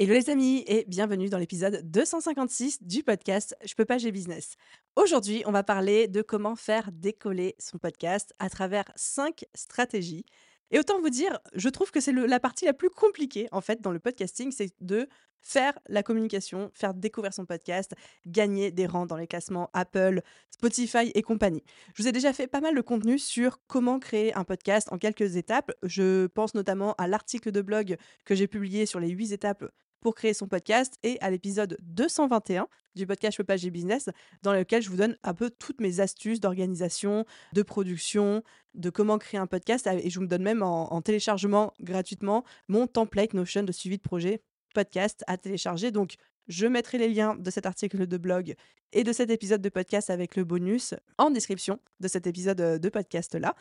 Hello les amis et bienvenue dans l'épisode 256 du podcast Je peux pas, j'ai business. Aujourd'hui, on va parler de comment faire décoller son podcast à travers 5 stratégies. Et autant vous dire, je trouve que c'est la partie la plus compliquée en fait dans le podcasting, c'est de faire la communication, faire découvrir son podcast, gagner des rangs dans les classements Apple, Spotify et compagnie. Je vous ai déjà fait pas mal de contenu sur comment créer un podcast en quelques étapes. Je pense notamment à l'article de blog que j'ai publié sur les 8 étapes pour créer son podcast et à l'épisode 221 du podcast Je business, dans lequel je vous donne un peu toutes mes astuces d'organisation, de production, de comment créer un podcast. Et je vous donne même en, téléchargement gratuitement mon template Notion de suivi de projet podcast à télécharger. Donc, je mettrai les liens de cet article de blog et de cet épisode de podcast avec le bonus en description de cet épisode euh, de podcast-là.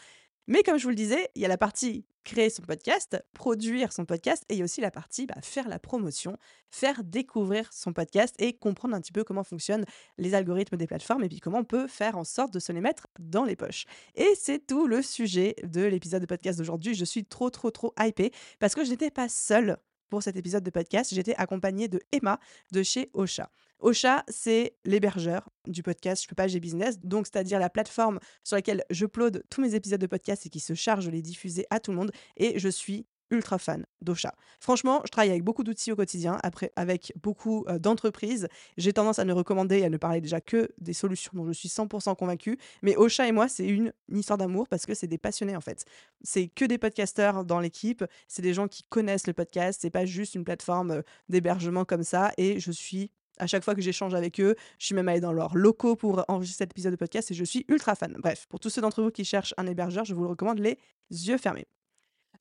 Mais comme je vous le disais, il y a la partie créer son podcast, produire son podcast, et il y a aussi la partie bah, faire la promotion, faire découvrir son podcast et comprendre un petit peu comment fonctionnent les algorithmes des plateformes et puis comment on peut faire en sorte de se les mettre dans les poches. Et c'est tout le sujet de l'épisode de podcast d'aujourd'hui. Je suis trop, trop, trop hypée parce que je n'étais pas seule pour cet épisode de podcast. J'étais accompagnée de Emma de chez Ocha. Ocha, c'est l'hébergeur du podcast Je peux pas, j'ai business, donc c'est-à-dire la plateforme sur laquelle je upload tous mes épisodes de podcast et qui se charge de les diffuser à tout le monde. Et je suis ultra fan d'Ocha. Franchement, je travaille avec beaucoup d'outils au quotidien, après avec beaucoup euh, d'entreprises. J'ai tendance à ne recommander et à ne parler déjà que des solutions dont je suis 100% convaincue. Mais Ocha et moi, c'est une, histoire d'amour parce que c'est des passionnés en fait. C'est que des podcasteurs dans l'équipe. C'est des gens qui connaissent le podcast. C'est pas juste une plateforme euh, d'hébergement comme ça. Et je suis à chaque fois que j'échange avec eux. Je suis même allée dans leurs locaux pour enregistrer cet épisode de podcast et je suis ultra fan. Bref, pour tous ceux d'entre vous qui cherchent un hébergeur, je vous le recommande les yeux fermés.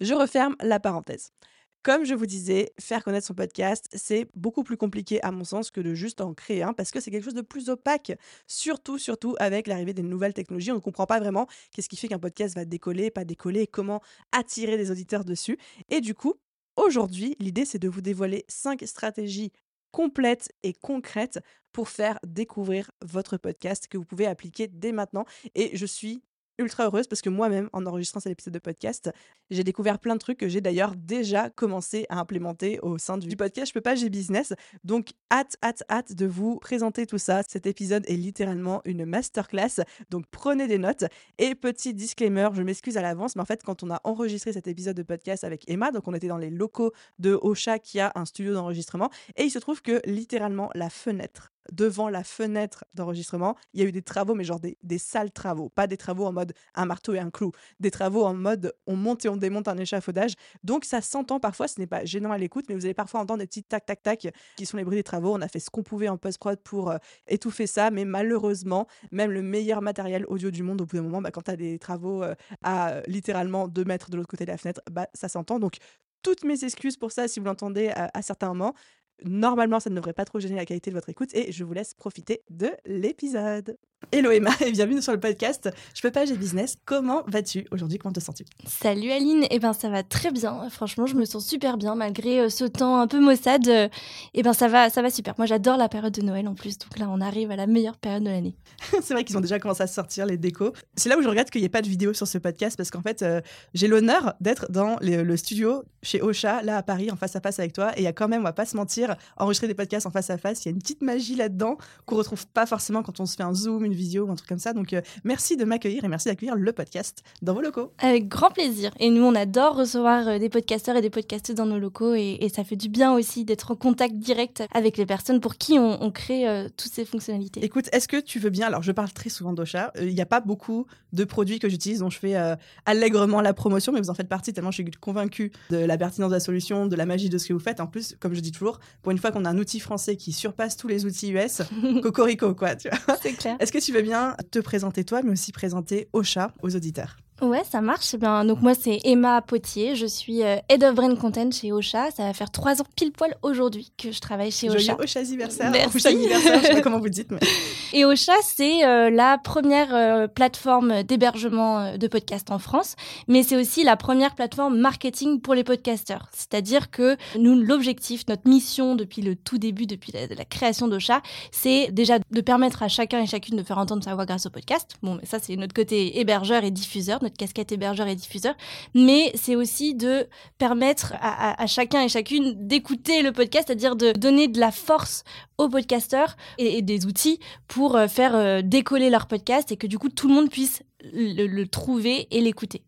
Je referme la parenthèse. Comme je vous disais, faire connaître son podcast, c'est beaucoup plus compliqué à mon sens que de juste en créer un parce que c'est quelque chose de plus opaque, surtout, surtout avec l'arrivée des nouvelles technologies. On ne comprend pas vraiment qu'est-ce qui fait qu'un podcast va décoller, pas décoller, comment attirer des auditeurs dessus. Et du coup, aujourd'hui, l'idée c'est de vous dévoiler cinq stratégies complètes et concrètes pour faire découvrir votre podcast que vous pouvez appliquer dès maintenant. Et je suis ultra heureuse parce que moi-même, en enregistrant cet épisode de podcast, j'ai découvert plein de trucs que j'ai d'ailleurs déjà commencé à implémenter au sein du podcast Je peux pas, j'ai business. Donc, hâte, hâte, hâte de vous présenter tout ça. Cet épisode est littéralement une masterclass. Donc, prenez des notes. Et petit disclaimer, je m'excuse à l'avance, mais en fait, quand on a enregistré cet épisode de podcast avec Emma, donc on était dans les locaux de Ocha qui a un studio d'enregistrement, et il se trouve que littéralement la fenêtre devant la fenêtre d'enregistrement, il y a eu des travaux, mais genre des, sales travaux, pas des travaux en mode un marteau et un clou, des travaux en mode on monte et on démonte un échafaudage. Donc ça s'entend parfois, ce n'est pas gênant à l'écoute, mais vous allez parfois entendre des petits tac tac tac qui sont les bruits des travaux. On a fait ce qu'on pouvait en post-prod pour euh, étouffer ça, mais malheureusement, même le meilleur matériel audio du monde, au bout d'un moment, bah, quand tu as des travaux euh, à littéralement deux mètres de l'autre côté de la fenêtre, bah, ça s'entend. Donc toutes mes excuses pour ça si vous l'entendez à, certains moments. Normalement, ça ne devrait pas trop gêner la qualité de votre écoute et je vous laisse profiter de l'épisode. Hello Emma et bienvenue sur le podcast Je peux pas, j'ai business. Comment vas-tu aujourd'hui? Comment te sens-tu? Salut Aline, eh ben ça va très bien. Franchement, je me sens super bien malgré euh, ce temps un peu maussade. Euh, eh ben ça va, ça va super. Moi, j'adore la période de Noël en plus. Donc là, on arrive à la meilleure période de l'année. c'est vrai qu'ils ont déjà commencé à sortir les décos. C'est là où je regrette qu'il n'y ait pas de vidéo sur ce podcast parce qu'en fait, euh, j'ai l'honneur d'être dans le studio chez Ocha, là à Paris, en face à face avec toi. Et il y a quand même, on va pas se mentir, enregistrer des podcasts en face à face. Il y a une petite magie là-dedans qu'on retrouve pas forcément quand on se fait un zoom, une visio ou un truc comme ça. Donc euh, merci de m'accueillir et merci d'accueillir le podcast dans vos locaux. Avec grand plaisir. Et nous, on adore recevoir euh, des podcasteurs et des podcasteuses dans nos locaux et, ça fait du bien aussi d'être en contact direct avec les personnes pour qui on, crée euh, toutes ces fonctionnalités. Écoute, est-ce que tu veux bien Alors, je parle très souvent d'Ocha. Il n'y a pas beaucoup de produits que j'utilise dont je fais allègrement la promotion, mais vous en faites partie tellement je suis convaincue de la pertinence de la solution, de la magie de ce que vous faites. En plus, comme je dis toujours, pour une fois qu'on a un outil français qui surpasse tous les outils US, cocorico quoi. C'est clair. Est-ce que tu veux bien te présenter toi, mais aussi présenter Ocha aux auditeurs Ouais, ça marche. Eh bien, donc moi, c'est Emma Potier. Je suis euh, Head of Brain Content chez Ocha. Ça va faire trois ans pile poil aujourd'hui que je travaille chez Joyeux Ocha. Ocha anniversaire. Merci. Ocha anniversaire, je sais pas comment vous dites. Mais... Et Ocha, c'est euh, la première euh, plateforme d'hébergement euh, de podcasts en France, mais c'est aussi la première plateforme marketing pour les podcasteurs. C'est-à-dire que nous, l'objectif, notre mission depuis le tout début, depuis la, la création d'Ocha, c'est déjà de permettre à chacun et chacune de faire entendre sa voix grâce au podcast. Bon, mais ça, c'est notre côté hébergeur et diffuseur, notre casquette hébergeur et diffuseur. Mais c'est aussi de permettre à, chacun et chacune d'écouter le podcast, c'est-à-dire de donner de la force aux podcasteurs et, des outils pour euh, faire euh, décoller leur podcast et que du coup tout le monde puisse le, trouver et l'écouter.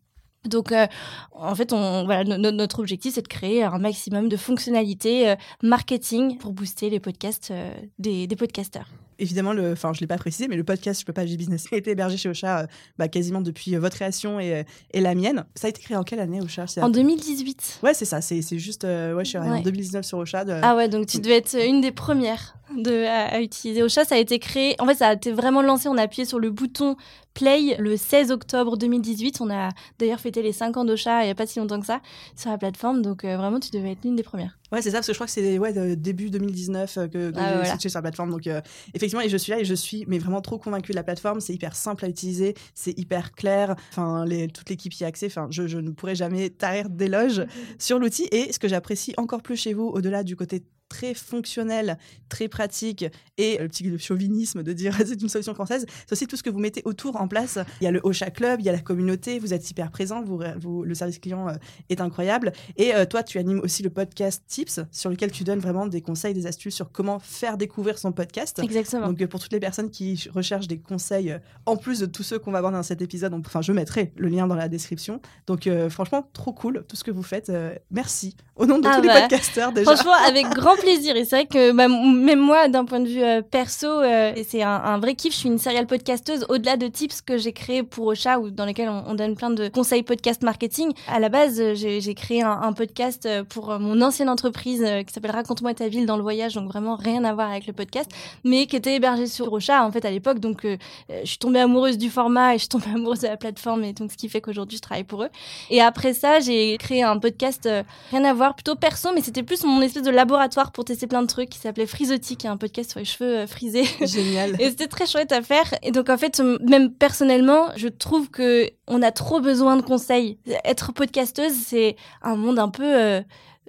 Donc, euh, en fait, voilà, no- no- notre objectif, c'est de créer un maximum de fonctionnalités marketing pour booster les podcasts des, des podcasteurs. Évidemment, le, enfin, je l'ai pas précisé, mais le podcast Je peux pas agir business a été hébergé chez Ocha euh, bah, quasiment depuis euh, votre création et, euh, et la mienne. Ça a été créé en quelle année Ocha? En 2018. Ouais, c'est ça. C'est c'est juste. ouais, je suis en Ouais. 2019 sur Ocha. de- Ah ouais, donc tu devais être une des premières de, à, à utiliser Ocha. Ça a été créé, en fait, ça a été vraiment lancé. On a appuyé sur le bouton Play le 16 octobre 2018. On a d'ailleurs fêté les 5 ans d'Ocha il n'y a pas si longtemps que ça sur la plateforme. Donc euh, vraiment, tu devais être l'une des premières. Ouais, c'est ça, parce que je crois que c'est ouais, de- début 2019 euh, que, que Ah, j'ai voilà. switché sur la plateforme. Donc, euh, effectivement, et je suis là et je suis mais vraiment trop convaincue de la plateforme. C'est hyper simple à utiliser, c'est hyper clair. Enfin, les, toute l'équipe y a accès. Enfin, je, je ne pourrais jamais tarir d'éloges sur l'outil. Et ce que j'apprécie encore plus chez vous, au-delà du côté très fonctionnel, très pratique et le petit chauvinisme de dire c'est une solution française, c'est aussi tout ce que vous mettez autour en place. Il y a le Ocha Club, il y a la communauté, vous êtes hyper présent, vous, vous- le service client euh, est incroyable. Et euh, toi, tu animes aussi le podcast Tips, sur lequel tu donnes vraiment des conseils, des astuces sur comment faire découvrir son podcast. Exactement. Donc euh, pour toutes les personnes qui ch- recherchent des conseils, en plus de tous ceux qu'on va voir dans cet épisode, on- enfin je mettrai le lien dans la description. Donc euh, franchement, trop cool tout ce que vous faites. Euh, merci. Au nom de Ah tous les bah, podcasteurs déjà. Franchement, avec grand plaisir. Et c'est vrai que bah, même moi, d'un point de vue euh, perso, euh, c'est un, un vrai kiff. Je suis une serial podcasteuse au-delà de tips que j'ai créé pour Ocha, ou dans lesquels on, on donne plein de conseils podcast marketing. À la base, euh, j'ai créé un, podcast euh, pour mon ancienne entreprise qui s'appelle Raconte-moi ta ville dans le voyage, donc vraiment rien à voir avec le podcast, mais qui était hébergé sur Ocha en fait à l'époque. Donc euh, je suis tombée amoureuse du format et je suis tombée amoureuse de la plateforme, et donc ce qui fait qu'aujourd'hui je travaille pour eux. Et après ça, j'ai créé un podcast rien à voir, plutôt perso, mais c'était plus mon espèce de laboratoire pour tester plein de trucs qui s'appelait Frisotique, qui est un podcast sur les cheveux euh, frisés. Génial. Et c'était très chouette à faire. Et donc, en fait, même personnellement, je trouve que on a trop besoin de conseils. Être podcasteuse, c'est un monde un peu, euh,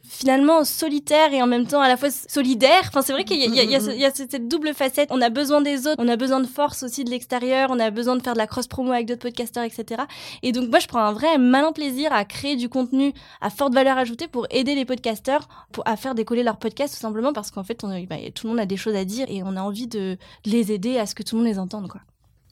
finalement, solitaire et en même temps à la fois solidaire. Enfin, c'est vrai qu'il y y y y a cette double facette. On a besoin des autres, on a besoin de force aussi de l'extérieur, on a besoin de faire de la cross-promo avec d'autres podcasteurs, etc. Et donc, moi, je prends un vrai malin plaisir à créer du contenu à forte valeur ajoutée pour aider les podcasteurs pour, à faire décoller leur podcast, tout simplement parce qu'en fait, on, bah, tout le monde a des choses à dire et on a envie de les aider à ce que tout le monde les entende, quoi.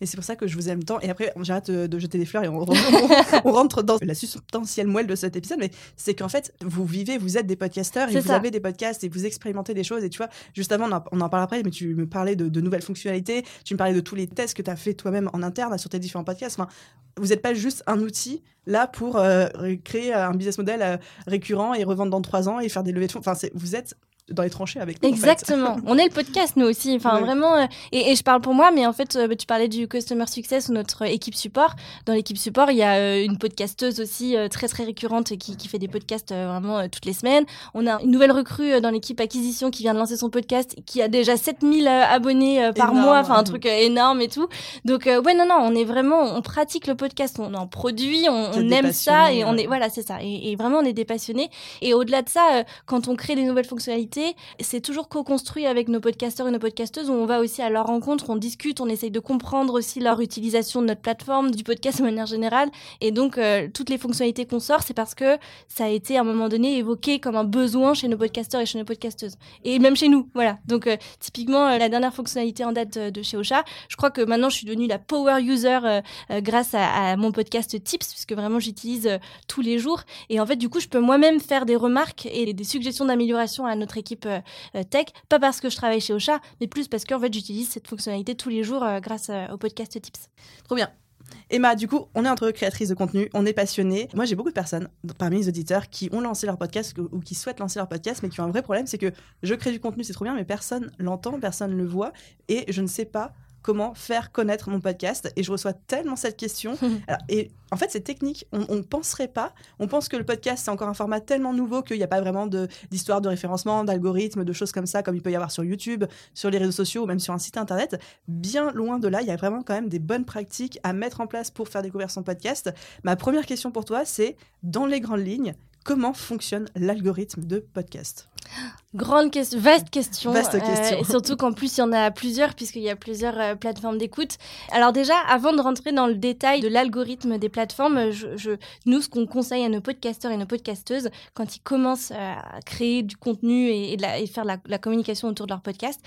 Et c'est pour ça que je vous aime tant. Et après, j'arrête de, de jeter des fleurs et on, rentre dans la substantielle moelle de cet épisode. Mais c'est qu'en fait, vous vivez, vous êtes des podcasteurs et vous ça. avez des podcasts et vous expérimentez des choses. Et tu vois, juste avant, on en, on en parle après, mais tu me parlais de, de nouvelles fonctionnalités. Tu me parlais de tous les tests que tu as fait toi-même en interne sur tes différents podcasts. Enfin, vous n'êtes pas juste un outil là pour euh, créer un business model euh, récurrent et revendre dans trois ans et faire des levées de fonds. Enfin, vous êtes dans les tranchées avec nous. en fait. Exactement. On est le podcast, nous aussi. Enfin, Ouais. vraiment. euh, et, et je parle pour moi, mais en fait, euh, tu parlais du Customer Success ou notre équipe support. Dans l'équipe support, il y a euh, une podcasteuse aussi très, très récurrente qui, qui fait des podcasts vraiment toutes les semaines. On a une nouvelle recrue dans l'équipe acquisition qui vient de lancer son podcast, qui a déjà 7000 euh, abonnés par Énorme. mois. Enfin, un truc énorme et tout. Donc, ouais, non, non, on est vraiment, on pratique le podcast, on en produit, on, aime ça et on est, voilà, c'est ça. Et, et vraiment, on est des passionnés. Et au-delà de ça, quand on crée des nouvelles fonctionnalités, c'est toujours co-construit avec nos podcasteurs et nos podcasteuses on va aussi à leur rencontre, on discute, on essaye de comprendre aussi leur utilisation de notre plateforme, du podcast de manière générale. Et donc, euh, toutes les fonctionnalités qu'on sort, c'est parce que ça a été à un moment donné évoqué comme un besoin chez nos podcasteurs et chez nos podcasteuses. Et même chez nous, voilà. Donc, euh, typiquement, euh, la dernière fonctionnalité en date de, chez Ocha, je crois que maintenant, je suis devenue la power user grâce à, à mon podcast Tips, puisque vraiment, j'utilise tous les jours. Et en fait, du coup, je peux moi-même faire des remarques et des suggestions d'amélioration à notre équipe euh, euh, tech, pas parce que je travaille chez Ocha, mais plus parce qu'en fait, j'utilise cette fonctionnalité tous les jours euh, grâce au podcast Tips. Trop bien. Emma, du coup, on est entre créatrices de contenu, on est passionnés. Moi, j'ai beaucoup de personnes parmi les auditeurs qui ont lancé leur podcast ou qui souhaitent lancer leur podcast, mais qui ont un vrai problème, c'est que je crée du contenu, c'est trop bien, mais personne l'entend, personne le voit, et je ne sais pas comment faire connaître mon podcast Et je reçois tellement cette question. et en fait, c'est technique. On ne penserait pas. On pense que le podcast, c'est encore un format tellement nouveau qu'il n'y a pas vraiment d'histoire de, de référencement, d'algorithme, de choses comme ça, comme il peut y avoir sur YouTube, sur les réseaux sociaux ou même sur un site internet. Bien loin de là, il y a vraiment quand même des bonnes pratiques à mettre en place pour faire découvrir son podcast. Ma première question pour toi, c'est dans les grandes lignes, comment fonctionne l'algorithme de podcast Grande question, vaste question. Vaste euh, question. et surtout qu'en plus, il y en a plusieurs, puisqu'il y a plusieurs euh, plateformes d'écoute. Alors, déjà, avant de rentrer dans le détail de l'algorithme des plateformes, je, nous, ce qu'on conseille à nos podcasteurs et nos podcasteuses, quand ils commencent à créer du contenu et, et, faire la, la communication autour de leur podcast,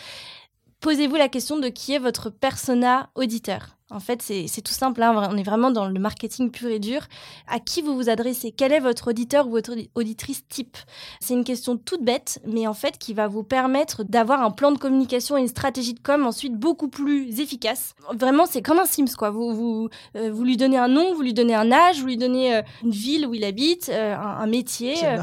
posez-vous la question de qui est votre persona auditeur. En fait, c'est tout simple. Hein. On est vraiment dans le marketing pur et dur. À qui vous vous adressez? Quel est votre auditeur ou votre auditrice type? C'est une question toute bête, mais en fait qui va vous permettre d'avoir un plan de communication et une stratégie de com ensuite beaucoup plus efficace. Vraiment, c'est comme un Sims, quoi. Vous, vous, euh, vous lui donnez un nom, vous lui donnez un âge, vous lui donnez euh, une ville où il habite, euh, un, métier. Ah,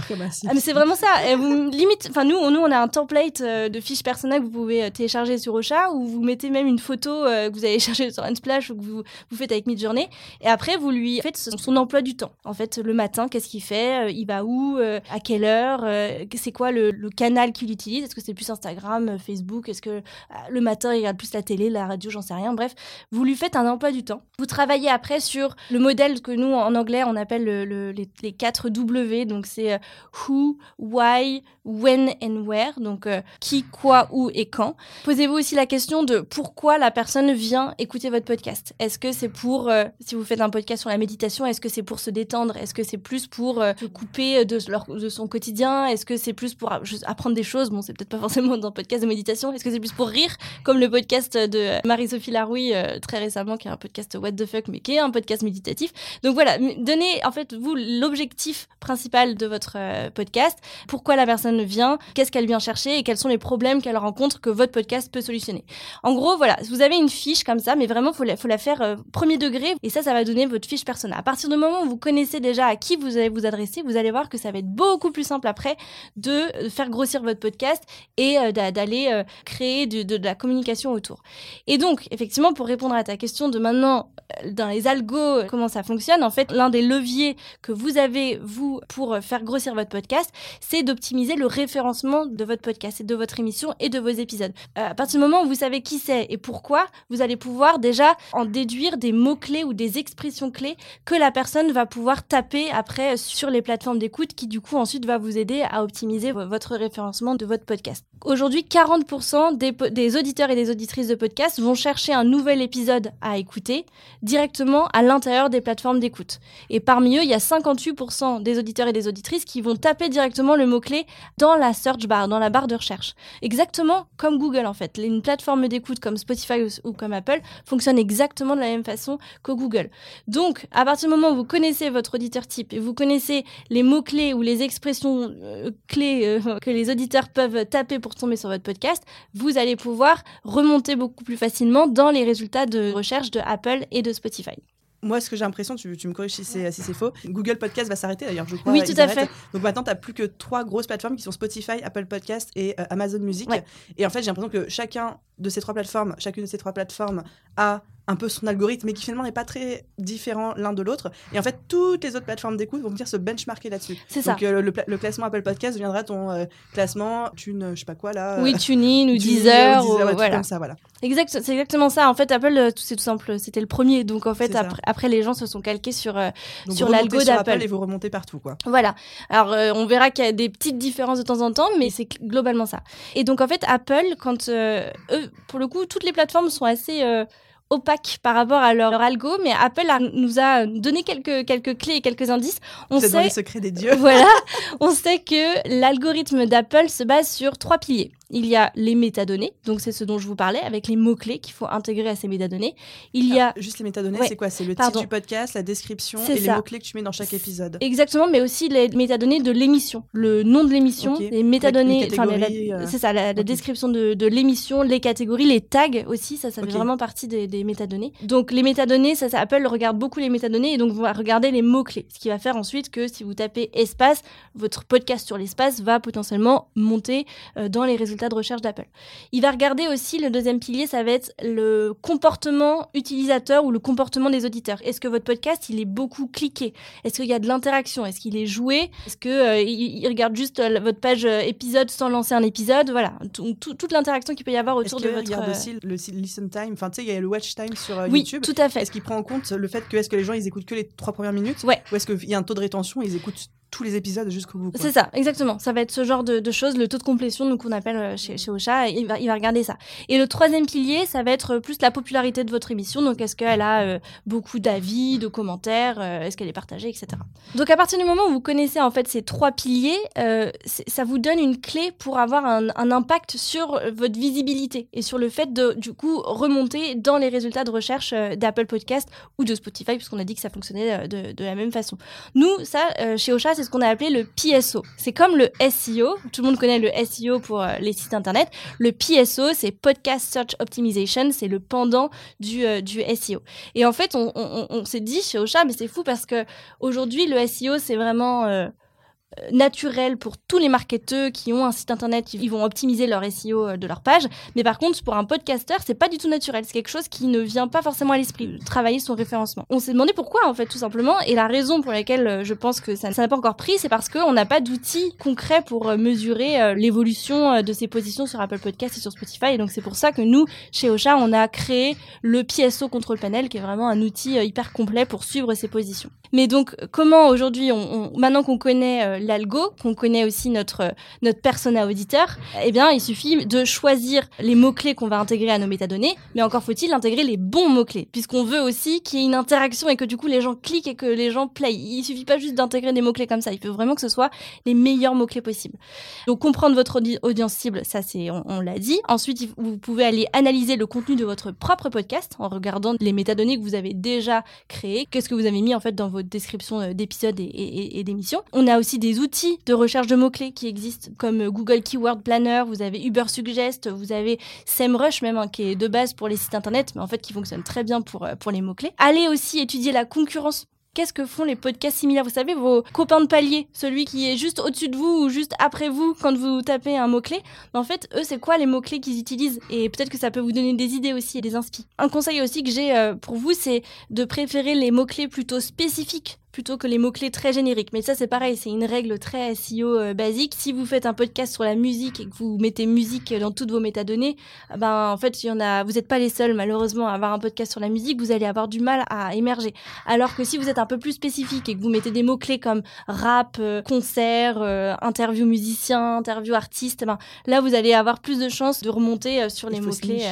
mais c'est vraiment ça. vous, limite, enfin nous, nous, on a un template de fiches personnelles que vous pouvez télécharger sur Ocha où vous mettez même une photo que vous allez chercher sur Unsplash que vous, vous faites avec Midjourney. Et après, vous lui faites son emploi du temps. En fait, le matin, qu'est-ce qu'il fait? Euh, Il va où? Euh, À quelle heure? Euh, C'est quoi le, canal qu'il utilise? Est-ce que c'est plus Instagram, Facebook? Est-ce que le matin, il regarde plus la télé, la radio J'en sais rien. Bref, vous lui faites un emploi du temps. Vous travaillez après sur le modèle que nous, en anglais, on appelle le, les, les 4 W. Donc, c'est who, why, when and where. Donc, qui, quoi, où et quand. Posez-vous aussi la question de pourquoi la personne vient écouter votre podcast. Est-ce que c'est pour, euh, si vous faites un podcast sur la méditation, est-ce que c'est pour se détendre? Est-ce que c'est plus pour euh, se couper de, son quotidien? Est-ce que c'est plus pour apprendre des choses? Bon, c'est peut-être pas forcément dans un podcast de méditation. Est-ce que c'est plus pour rire, comme le podcast de Marie-Sophie Larouille euh, très récemment, qui est un podcast What the fuck, mais qui est un podcast méditatif. Donc voilà, donnez en fait vous l'objectif principal de votre podcast. Pourquoi la personne vient? Qu'est-ce qu'elle vient chercher? Et quels sont les problèmes qu'elle rencontre que votre podcast peut solutionner? En gros, voilà, vous avez une fiche comme ça, mais vraiment, faut faut la faire euh, premier degré et ça, ça va donner votre fiche persona. À partir du moment où vous connaissez déjà à qui vous allez vous adresser, vous allez voir que ça va être beaucoup plus simple après de faire grossir votre podcast et euh, d'aller euh, créer de, de, la communication autour. Et donc, effectivement, pour répondre à ta question de maintenant, dans les algos, comment ça fonctionne, en fait, l'un des leviers que vous avez, vous, pour faire grossir votre podcast, c'est d'optimiser le référencement de votre podcast et de votre émission et de vos épisodes. à partir du moment où vous savez qui c'est et pourquoi, vous allez pouvoir déjà en déduire des mots-clés ou des expressions clés que la personne va pouvoir taper après sur les plateformes d'écoute qui du coup ensuite va vous aider à optimiser votre référencement de votre podcast. Aujourd'hui, 40% des, auditeurs et des auditrices de podcast vont chercher un nouvel épisode à écouter directement à l'intérieur des plateformes d'écoute. Et parmi eux, il y a 58% des auditeurs et des auditrices qui vont taper directement le mot-clé dans la search bar, dans la barre de recherche. Exactement comme Google en fait. Une plateforme d'écoute comme Spotify ou, comme Apple fonctionne exactement de la même façon que Google. Donc, à partir du moment où vous connaissez votre auditeur type et vous connaissez les mots-clés ou les expressions euh, clés euh, que les auditeurs peuvent taper pour tomber sur votre podcast, vous allez pouvoir remonter beaucoup plus facilement dans les résultats de recherche de Apple et de Spotify. Moi, ce que j'ai l'impression, tu, me corriges si c'est si faux, Google Podcast va s'arrêter d'ailleurs, je crois. Oui, tout à fait. Donc maintenant, tu n'as plus que trois grosses plateformes qui sont Spotify, Apple Podcast et euh, Amazon Music. Et en fait, j'ai l'impression que chacun de ces trois plateformes, chacune de ces trois plateformes a un peu son algorithme, mais qui finalement n'est pas très différent l'un de l'autre. Et en fait, toutes les autres plateformes d'écoute vont venir se benchmarker là-dessus. C'est ça. Donc euh, le, classement Apple Podcast deviendra ton euh, classement Tune, je sais pas quoi là. Oui, TuneIn ou Deezer. ou, voilà. comme ça, voilà. Exact, c'est exactement ça. En fait, Apple, euh, c'est tout simple, c'était le premier. Donc en fait, après, les gens se sont calqués sur sur l'algo d'Apple. Et vous remontez partout, quoi. Voilà. Alors on verra qu'il y a des petites différences de temps en temps, mais c'est globalement ça. Et donc en fait, Apple, quand eux, pour le coup, toutes les plateformes sont assez opaques par rapport à leur, algo, mais Apple nous a donné quelques, quelques clés et quelques indices. On sait, dans les secrets des dieux. Voilà, on sait que l'algorithme d'Apple se base sur trois piliers. Il y a les métadonnées, donc c'est ce dont je vous parlais, avec les mots-clés qu'il faut intégrer à ces métadonnées. Il y a... juste les métadonnées, c'est quoi? C'est le titre du podcast, la description et les mots-clés que tu mets dans chaque épisode. Exactement, mais aussi les métadonnées de l'émission, le nom de l'émission, les métadonnées, enfin, euh, c'est ça, la, description de, de l'émission, les catégories, les tags aussi, ça, ça fait vraiment partie des, des, métadonnées. Donc les métadonnées, ça, ça, Apple regarde beaucoup les métadonnées et donc va regarder les mots-clés, ce qui va faire ensuite que si vous tapez espace, votre podcast sur l'espace va potentiellement monter euh, dans les résultats de recherche d'Apple. Il va regarder aussi le deuxième pilier, ça va être le comportement utilisateur ou le comportement des auditeurs. Est-ce que votre podcast, il est beaucoup cliqué? Est-ce qu'il y a de l'interaction? Est-ce qu'il est joué? Est-ce que euh, il, regarde juste euh, votre page euh, épisode sans lancer un épisode? Voilà, toute l'interaction qu'il peut y avoir autour de votre. Il regarde aussi le listen time? Enfin, tu sais, il y a le watch time sur oui, YouTube. tout à fait. Est-ce qu'il prend en compte le fait que est-ce que les gens ils écoutent que les trois premières minutes? Ouais. Ou est-ce qu'il y a un taux de rétention et ils écoutent tous les épisodes jusqu'au bout. C'est ça, exactement. Ça va être ce genre de, choses, le taux de complétion, qu'on appelle euh, chez, chez Ocha, il va, il va regarder ça. Et le troisième pilier, ça va être plus la popularité de votre émission. Donc, est-ce qu'elle a euh, beaucoup d'avis, de commentaires, euh, est-ce qu'elle est partagée, etc. Donc, à partir du moment où vous connaissez en fait ces trois piliers, ça vous donne une clé pour avoir un, impact sur votre visibilité et sur le fait de, du coup, remonter dans les résultats de recherche d'Apple Podcast ou de Spotify, puisqu'on a dit que ça fonctionnait de, de la même façon. Nous, ça, chez Ocha, c'est ce qu'on a appelé le PSO. C'est comme le SEO. Tout le monde connaît le SEO pour euh, les sites internet. Le PSO, c'est Podcast Search Optimization. C'est le pendant du, euh, du SEO. Et en fait, on, s'est dit chez Ocha, mais c'est fou parce que aujourd'hui, le SEO, c'est vraiment euh, naturel pour tous les marketeurs qui ont un site internet, ils vont optimiser leur SEO euh, de leur page. Mais par contre, pour un podcasteur, c'est pas du tout naturel. C'est quelque chose qui ne vient pas forcément à l'esprit, travailler son référencement. On s'est demandé pourquoi, en fait, tout simplement. Et la raison pour laquelle euh, je pense que ça n'a pas encore pris, c'est parce qu'on n'a pas d'outils concrets pour euh, mesurer l'évolution de ces positions sur Apple Podcast et sur Spotify. Et donc, c'est pour ça que nous, chez Ocha, on a créé le PSO Control Panel, qui est vraiment un outil hyper complet pour suivre ces positions. Mais donc, comment aujourd'hui, on, maintenant qu'on connaît l'algo, qu'on connaît aussi notre, notre persona auditeur, eh bien, il suffit de choisir les mots-clés qu'on va intégrer à nos métadonnées, mais encore faut-il intégrer les bons mots-clés, puisqu'on veut aussi qu'il y ait une interaction et que du coup les gens cliquent et que les gens play. Il suffit pas juste d'intégrer des mots-clés comme ça, il faut vraiment que ce soit les meilleurs mots-clés possibles. Donc, comprendre votre audience cible, ça c'est, on, l'a dit. Ensuite, vous pouvez aller analyser le contenu de votre propre podcast en regardant les métadonnées que vous avez déjà créées, qu'est-ce que vous avez mis en fait dans votre description euh, d'épisodes et, et d'émissions. On a aussi des outils de recherche de mots-clés qui existent, comme Google Keyword Planner, vous avez Uber Suggest, vous avez SEMrush même, hein, qui est de base pour les sites internet, mais en fait qui fonctionne très bien pour, euh, pour les mots-clés. Allez aussi étudier la concurrence qu'est-ce que font les podcasts similaires? Vous savez, vos copains de palier, celui qui est juste au-dessus de vous ou juste après vous quand vous tapez un mot-clé. En fait, eux, c'est quoi les mots-clés qu'ils utilisent? Et peut-être que ça peut vous donner des idées aussi et des inspi. Un conseil aussi que j'ai euh, pour vous, c'est de préférer les mots-clés plutôt spécifiques plutôt que les mots-clés très génériques. Mais ça, c'est pareil, c'est une règle très SEO euh, basique. Si vous faites un podcast sur la musique et que vous mettez musique dans toutes vos métadonnées, ah ben, en fait, il y en a, vous n'êtes pas les seuls, malheureusement, à avoir un podcast sur la musique, vous allez avoir du mal à émerger. Alors que si vous êtes un peu plus spécifique et que vous mettez des mots-clés comme rap, euh, concert, euh, interview musicien, interview artiste, ben, là, vous allez avoir plus de chances de remonter sur les mots-clés.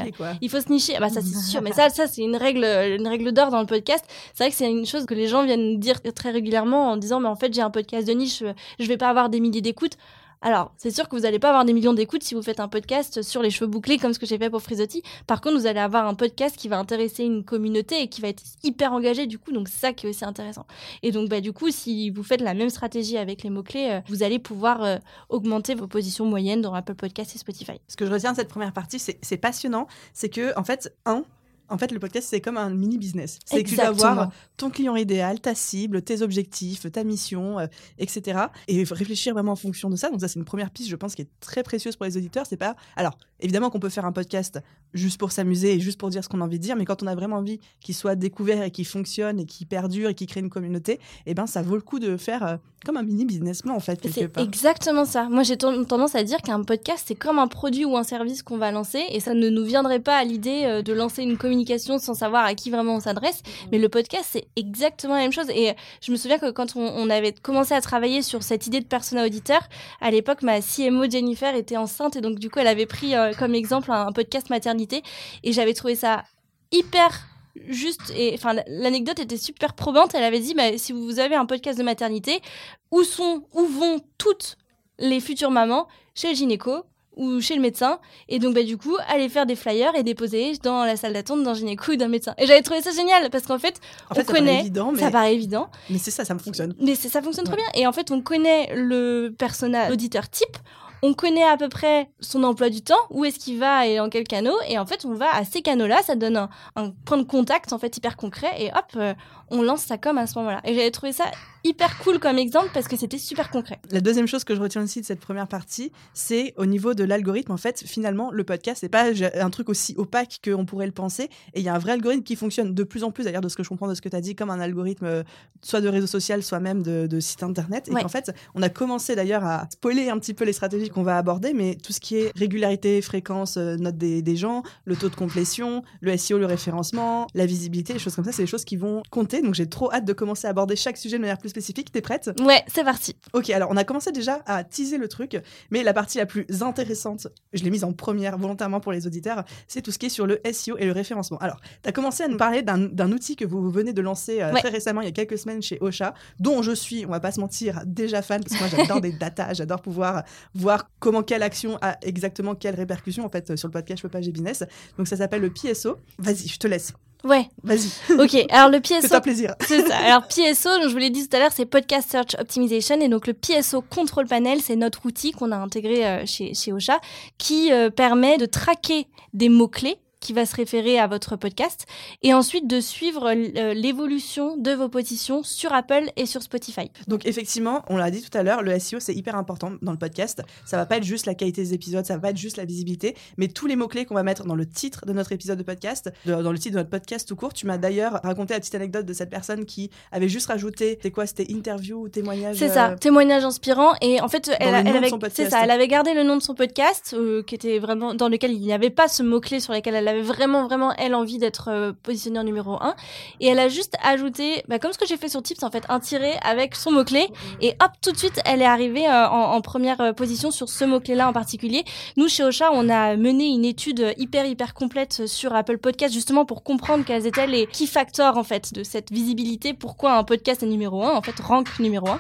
Il faut se nicher. Ah bah, ça, c'est sûr. Mais ça, ça, c'est une règle, une règle d'or dans le podcast. C'est vrai que c'est une chose que les gens viennent dire très régulièrement en disant mais en fait j'ai un podcast de niche, je vais pas avoir des milliers d'écoutes. Alors, c'est sûr que vous n'allez pas avoir des millions d'écoutes si vous faites un podcast sur les cheveux bouclés comme ce que j'ai fait pour Frisotti. Par contre, vous allez avoir un podcast qui va intéresser une communauté et qui va être hyper engagé du coup. Donc, c'est ça qui est aussi intéressant. Et donc, bah, du coup, si vous faites la même stratégie avec les mots-clés, euh, vous allez pouvoir euh, augmenter vos positions moyennes dans Apple Podcast et Spotify. Ce que je retiens de cette première partie, c'est passionnant. C'est que, en fait, un, en fait, le podcast, c'est comme un mini business. C'est que tu vas avoir ton client idéal, ta cible, tes objectifs, ta mission, euh, etc. Et réfléchir vraiment en fonction de ça. Donc ça, c'est une première piste, je pense, qui est très précieuse pour les auditeurs. C'est pas. Alors, évidemment qu'on peut faire un podcast juste pour s'amuser et juste pour dire ce qu'on a envie de dire, mais quand on a vraiment envie qu'il soit découvert et qu'il fonctionne et qu'il perdure et qu'il crée une communauté, eh ben, ça vaut le coup de faire euh, comme un mini business plan, en fait, quelque part. exactement ça. Moi, j'ai tendance à dire qu'un podcast, c'est comme un produit ou un service qu'on va lancer et ça ne nous viendrait pas à l'idée euh, de lancer une communication sans savoir à qui vraiment on s'adresse. Mais le podcast, c'est exactement la même chose. Et je me souviens que quand on, avait commencé à travailler sur cette idée de persona auditeur, à l'époque, ma CMO Jennifer était enceinte et donc du coup, elle avait pris euh, comme exemple un, podcast maternité et j'avais trouvé ça hyper juste et enfin l'anecdote était super probante elle avait dit bah, si vous avez un podcast de maternité où sont où vont toutes les futures mamans? Chez le gynéco ou chez le médecin. Et donc, bah, du coup, aller faire des flyers et déposer dans la salle d'attente d'un gynéco ou d'un médecin. Et j'avais trouvé ça génial parce qu'en fait, on fait, connaît. Paraît évident, mais... Ça paraît évident. Mais c'est ça, ça fonctionne. Mais ça fonctionne très bien. Et en fait, on connaît le personnage, l'auditeur type. On connaît à peu près son emploi du temps, où est-ce qu'il va et dans quel canot. Et en fait, on va à ces canaux-là, ça donne un, point de contact en fait hyper concret. Et hop, euh, on lance sa com à ce moment-là. Et j'avais trouvé ça hyper cool comme exemple parce que c'était super concret. La deuxième chose que je retiens aussi de cette première partie, c'est au niveau de l'algorithme. En fait, finalement, le podcast, c'est pas un truc aussi opaque qu'on pourrait le penser. Et il y a un vrai algorithme qui fonctionne de plus en plus, d'ailleurs, de ce que je comprends de ce que tu as dit, comme un algorithme euh, soit de réseau social, soit même de, site internet. Et qu'en fait, on a commencé d'ailleurs à spoiler un petit peu les stratégies qu'on va aborder, mais tout ce qui est régularité, fréquence, euh, note des, des gens, le taux de complétion, le SEO, le référencement, la visibilité, les choses comme ça, c'est des choses qui vont compter. Donc j'ai trop hâte de commencer à aborder chaque sujet de manière plus spécifique. T'es prête? Ouais, c'est parti. Ok, alors on a commencé déjà à teaser le truc, mais la partie la plus intéressante, je l'ai mise en première volontairement pour les auditeurs, c'est tout ce qui est sur le SEO et le référencement. Alors, tu as commencé à nous parler d'un outil que vous venez de lancer euh, très récemment, il y a quelques semaines chez Ocha, dont je suis, on va pas se mentir, déjà fan, parce que moi j'adore des data, j'adore pouvoir voir comment quelle action a exactement quelle répercussion en fait sur le podcast pas, j'ai business. Donc ça s'appelle le PSO. Vas-y, je te laisse. Ouais. Vas-y. Ok. Alors le PSO. C'est un plaisir. C'est ça. Alors PSO, donc je vous l'ai dit tout à l'heure, c'est Podcast Search Optimization et donc le PSO Control Panel, c'est notre outil qu'on a intégré euh, chez chez Ocha qui euh, permet de traquer des mots clés qui va se référer à votre podcast et ensuite de suivre euh, l'évolution de vos positions sur Apple et sur Spotify. Donc effectivement, on l'a dit tout à l'heure, le SEO c'est hyper important dans le podcast. Ça va pas être juste la qualité des épisodes, ça va pas être juste la visibilité, mais tous les mots clés qu'on va mettre dans le titre de notre épisode de podcast, dans le titre de notre podcast tout court. Tu m'as d'ailleurs raconté la petite anecdote de cette personne qui avait juste rajouté, c'était quoi, c'était interview ou témoignage. C'est ça, euh, témoignage inspirant et en fait elle, avait, c'est ça, elle avait gardé le nom de son podcast euh, qui était vraiment dans lequel il n'y avait pas ce mot clé sur lequel elle avait vraiment, vraiment, elle, envie d'être euh, positionnée en numéro 1. Et elle a juste ajouté, bah, comme ce que j'ai fait sur Tips, en fait, un tiré avec son mot-clé. Et hop, tout de suite, elle est arrivée euh, en, première euh, position sur ce mot-clé-là en particulier. Nous, chez Ocha, on a mené une étude hyper, hyper complète sur Apple Podcast, justement pour comprendre quels étaient les key factors, en fait, de cette visibilité. Pourquoi un podcast est numéro 1, en fait, rank numéro 1.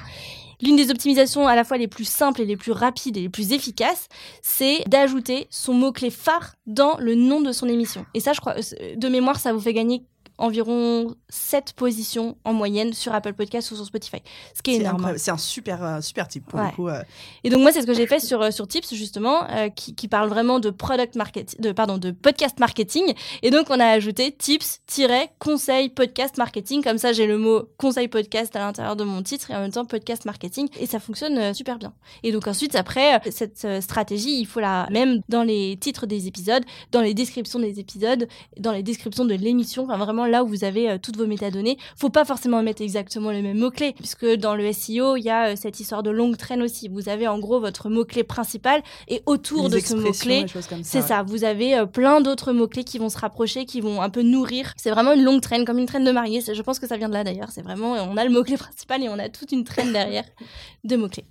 L'une des optimisations à la fois les plus simples et les plus rapides et les plus efficaces, c'est d'ajouter son mot-clé phare dans le nom de son émission. Et ça, je crois, euh, de mémoire, ça vous fait gagner environ 7 positions en moyenne sur Apple Podcast ou sur Spotify. Ce qui est, énorme. C'est un super, euh, super type pour le coup. Euh. Et donc, moi, c'est ce que j'ai fait sur, euh, sur Tips, justement, qui, qui, parle vraiment de product marketing, de, pardon, de podcast marketing. Et donc, on a ajouté Tips-conseil podcast marketing. Comme ça, j'ai le mot conseil podcast à l'intérieur de mon titre et en même temps podcast marketing. Et ça fonctionne super bien. Et donc, ensuite, après, cette stratégie, il faut la même dans les titres des épisodes, dans les descriptions des épisodes, dans les descriptions de l'émission. Enfin, vraiment, là où vous avez euh, toutes vos métadonnées. Faut pas forcément mettre exactement les mêmes mots-clés, puisque dans le SEO, il y a euh, cette histoire de longue traîne aussi. Vous avez en gros votre mot-clé principal et autour de ce mot-clé, c'est ça, vous avez euh, plein d'autres mots-clés qui vont se rapprocher, qui vont un peu nourrir. C'est vraiment une longue traîne, comme une traîne de mariée. Je pense que ça vient de là d'ailleurs. C'est vraiment, on a le mot-clé principal et on a toute une traîne derrière de mots-clés.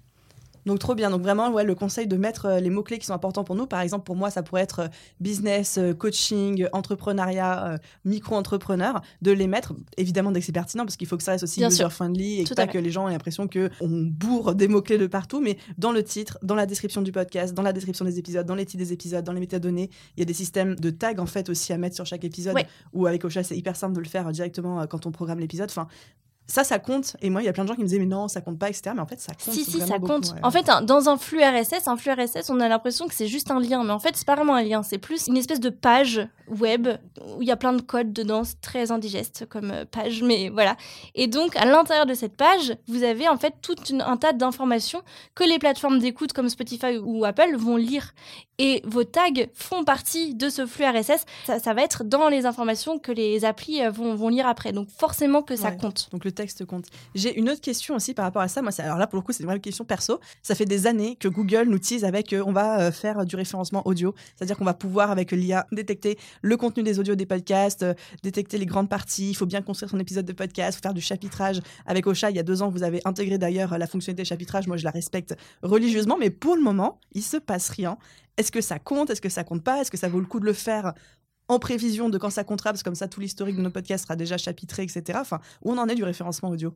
Donc trop bien. Donc vraiment, ouais, le conseil de mettre euh, les mots-clés qui sont importants pour nous. Par exemple, pour moi, ça pourrait être euh, business, euh, coaching, entrepreneuriat, micro-entrepreneur, de les mettre, évidemment dès que c'est pertinent, parce qu'il faut que ça reste aussi user-friendly et pas que les gens aient l'impression qu'on bourre des mots-clés de partout, mais dans le titre, dans la description du podcast, dans la description des épisodes, dans les titres des épisodes, dans les métadonnées, il y a des systèmes de tags en fait aussi à mettre sur chaque épisode, ou avec Ocha, c'est hyper simple de le faire directement quand on programme l'épisode. Enfin, ça, ça compte. Et moi, il y a plein de gens qui me disaient, mais non, ça compte pas, etc. Mais en fait, ça compte. Si, si, ça compte. En fait, dans un flux RSS, un flux RSS, on a l'impression que c'est juste un lien. Mais en fait, c'est pas vraiment un lien. C'est plus une espèce de page web où il y a plein de codes dedans. C'est très indigeste comme euh, page, mais voilà. Et donc, à l'intérieur de cette page, vous avez en fait tout un tas d'informations que les plateformes d'écoute comme Spotify ou Apple vont lire. Et vos tags font partie de ce flux RSS. Ça, va être dans les informations que les applis euh, vont, vont lire après. Donc, forcément que ça compte. Donc, le texte compte. J'ai une autre question aussi par rapport à ça. Moi, alors là, pour le coup, c'est une vraie question perso. Ça fait des années que Google nous tease avec euh, on va euh, faire du référencement audio. C'est-à-dire qu'on va pouvoir, avec l'IA, détecter le contenu des audios des podcasts, euh, détecter les grandes parties. Il faut bien construire son épisode de podcast, faire du chapitrage. Avec Ocha, il y a deux ans, vous avez intégré d'ailleurs la fonctionnalité chapitrage. Moi, je la respecte religieusement, mais pour le moment, il se passe rien. Est-ce que ça compte? Est-ce que ça compte pas? Est-ce que ça vaut le coup de le faire en prévision de quand ça comptera, parce que comme ça, tout l'historique de nos podcasts sera déjà chapitré, etc. Enfin, où on en est du référencement audio?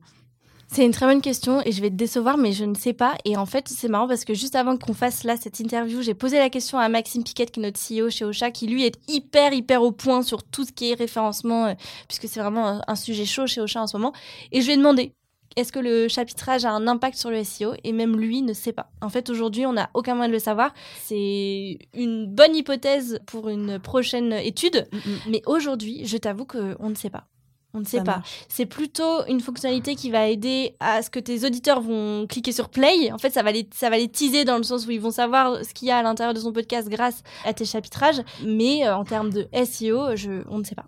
C'est une très bonne question et je vais te décevoir, mais je ne sais pas. Et en fait, c'est marrant parce que juste avant qu'on fasse là cette interview, j'ai posé la question à Maxime Piquet, qui est notre CEO chez Ocha, qui lui est hyper, hyper au point sur tout ce qui est référencement, euh, puisque c'est vraiment un, sujet chaud chez Ocha en ce moment. Et je lui ai demandé, est-ce que le chapitrage a un impact sur le SEO Et même lui ne sait pas. En fait, aujourd'hui, on n'a aucun moyen de le savoir. C'est une bonne hypothèse pour une prochaine étude. Mm, mm. Mais aujourd'hui, je t'avoue qu'on ne sait pas. On ne sait pas. C'est plutôt une fonctionnalité qui va aider à ce que tes auditeurs vont cliquer sur play. En fait, ça va les, ça va les teaser dans le sens où ils vont savoir ce qu'il y a à l'intérieur de son podcast grâce à tes chapitrages. Mais euh, en termes de SEO, je, on ne sait pas.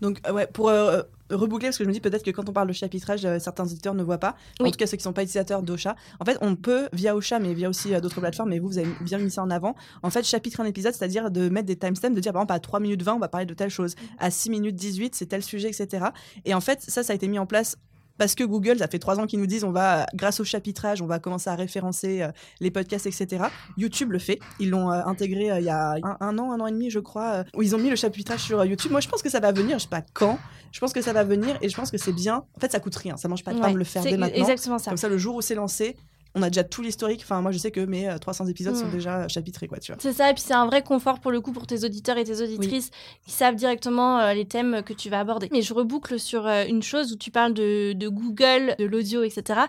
Donc, euh, ouais, pour euh, reboucler, parce que je me dis peut-être que quand on parle de chapitrage, euh, certains auditeurs ne voient pas. En tout cas, ceux qui ne sont pas utilisateurs d'Ocha. En fait, on peut, via Ocha, mais via aussi d'autres plateformes, mais vous, vous avez bien mis ça en avant. En fait, chapitre un épisode, c'est-à-dire de mettre des timestamps, de dire par exemple à 3 minutes 20, on va parler de telle chose. À 6 minutes 18, c'est tel sujet, etc. Et en fait, ça, ça a été mis en place parce que Google, ça fait trois ans qu'ils nous disent on va, grâce au chapitrage, on va commencer à référencer euh, les podcasts, etc. YouTube le fait. Ils l'ont euh, intégré euh, il y a un, an, un an et demi, je crois, où ils ont mis le chapitrage sur YouTube. Moi, je pense que ça va venir. Je sais pas quand. Je pense que ça va venir et je pense que c'est bien. En fait, ça coûte rien. Ça mange pas de pain de le faire dès maintenant. Exactement ça. Comme ça, le jour où c'est lancé, on a déjà tout l'historique. Enfin, moi, je sais que mes 300 euh, épisodes sont mm. déjà chapitrés, quoi, tu vois. C'est ça, et puis c'est un vrai confort pour le coup pour tes auditeurs et tes auditrices qui savent directement euh, les thèmes que tu vas aborder. Mais je reboucle sur euh, une chose où tu parles de, Google, de l'audio, etc.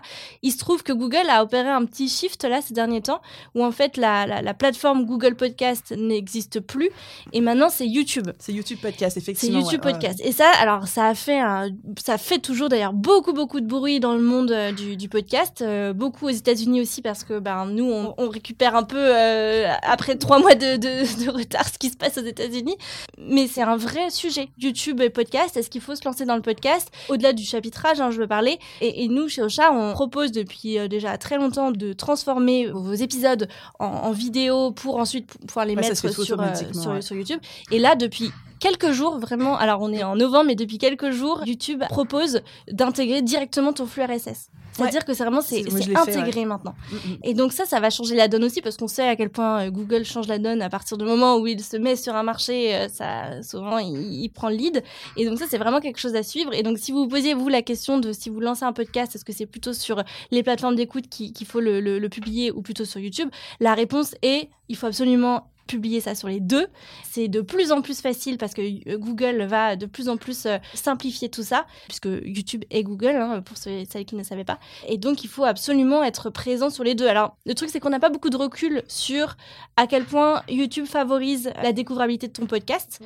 Il se trouve que Google a opéré un petit shift là ces derniers temps où en fait la, plateforme Google Podcast n'existe plus et maintenant c'est YouTube. C'est YouTube Podcast, effectivement. C'est YouTube Podcast. Et ça, alors ça a fait un, ça fait toujours d'ailleurs beaucoup beaucoup de bruit dans le monde du, du podcast, beaucoup aux États unis aussi parce que ben, nous, on, récupère un peu euh, après trois mois de, retard ce qui se passe aux États-Unis. Mais c'est un vrai sujet. YouTube et podcast, est-ce qu'il faut se lancer dans le podcast? Au-delà du chapitrage, hein, je veux parler. Et, nous, chez Ocha, on propose depuis euh, déjà très longtemps de transformer vos épisodes en, vidéo pour ensuite pouvoir les mettre sur, euh, sur YouTube. Et là, depuis quelques jours, vraiment, alors on est en novembre, mais depuis quelques jours, YouTube propose d'intégrer directement ton flux RSS. C'est-à-dire que c'est vraiment c'est intégré maintenant. Mm, mm. Et donc ça, ça va changer la donne aussi parce qu'on sait à quel point euh, Google change la donne à partir du moment où il se met sur un marché, euh, ça souvent il, prend le lead. Et donc ça, c'est vraiment quelque chose à suivre. Et donc si vous vous posiez vous la question de si vous lancez un podcast, est-ce que c'est plutôt sur les plateformes d'écoute qu'il faut le, le publier ou plutôt sur YouTube La réponse est il faut absolument publier ça sur les deux. C'est de plus en plus facile parce que euh, Google va de plus en plus euh, simplifier tout ça, puisque YouTube est Google, hein, pour ceux, celles qui ne savaient pas. Et donc, il faut absolument être présent sur les deux. Alors, le truc, c'est qu'on n'a pas beaucoup de recul sur à quel point YouTube favorise la découvrabilité de ton podcast.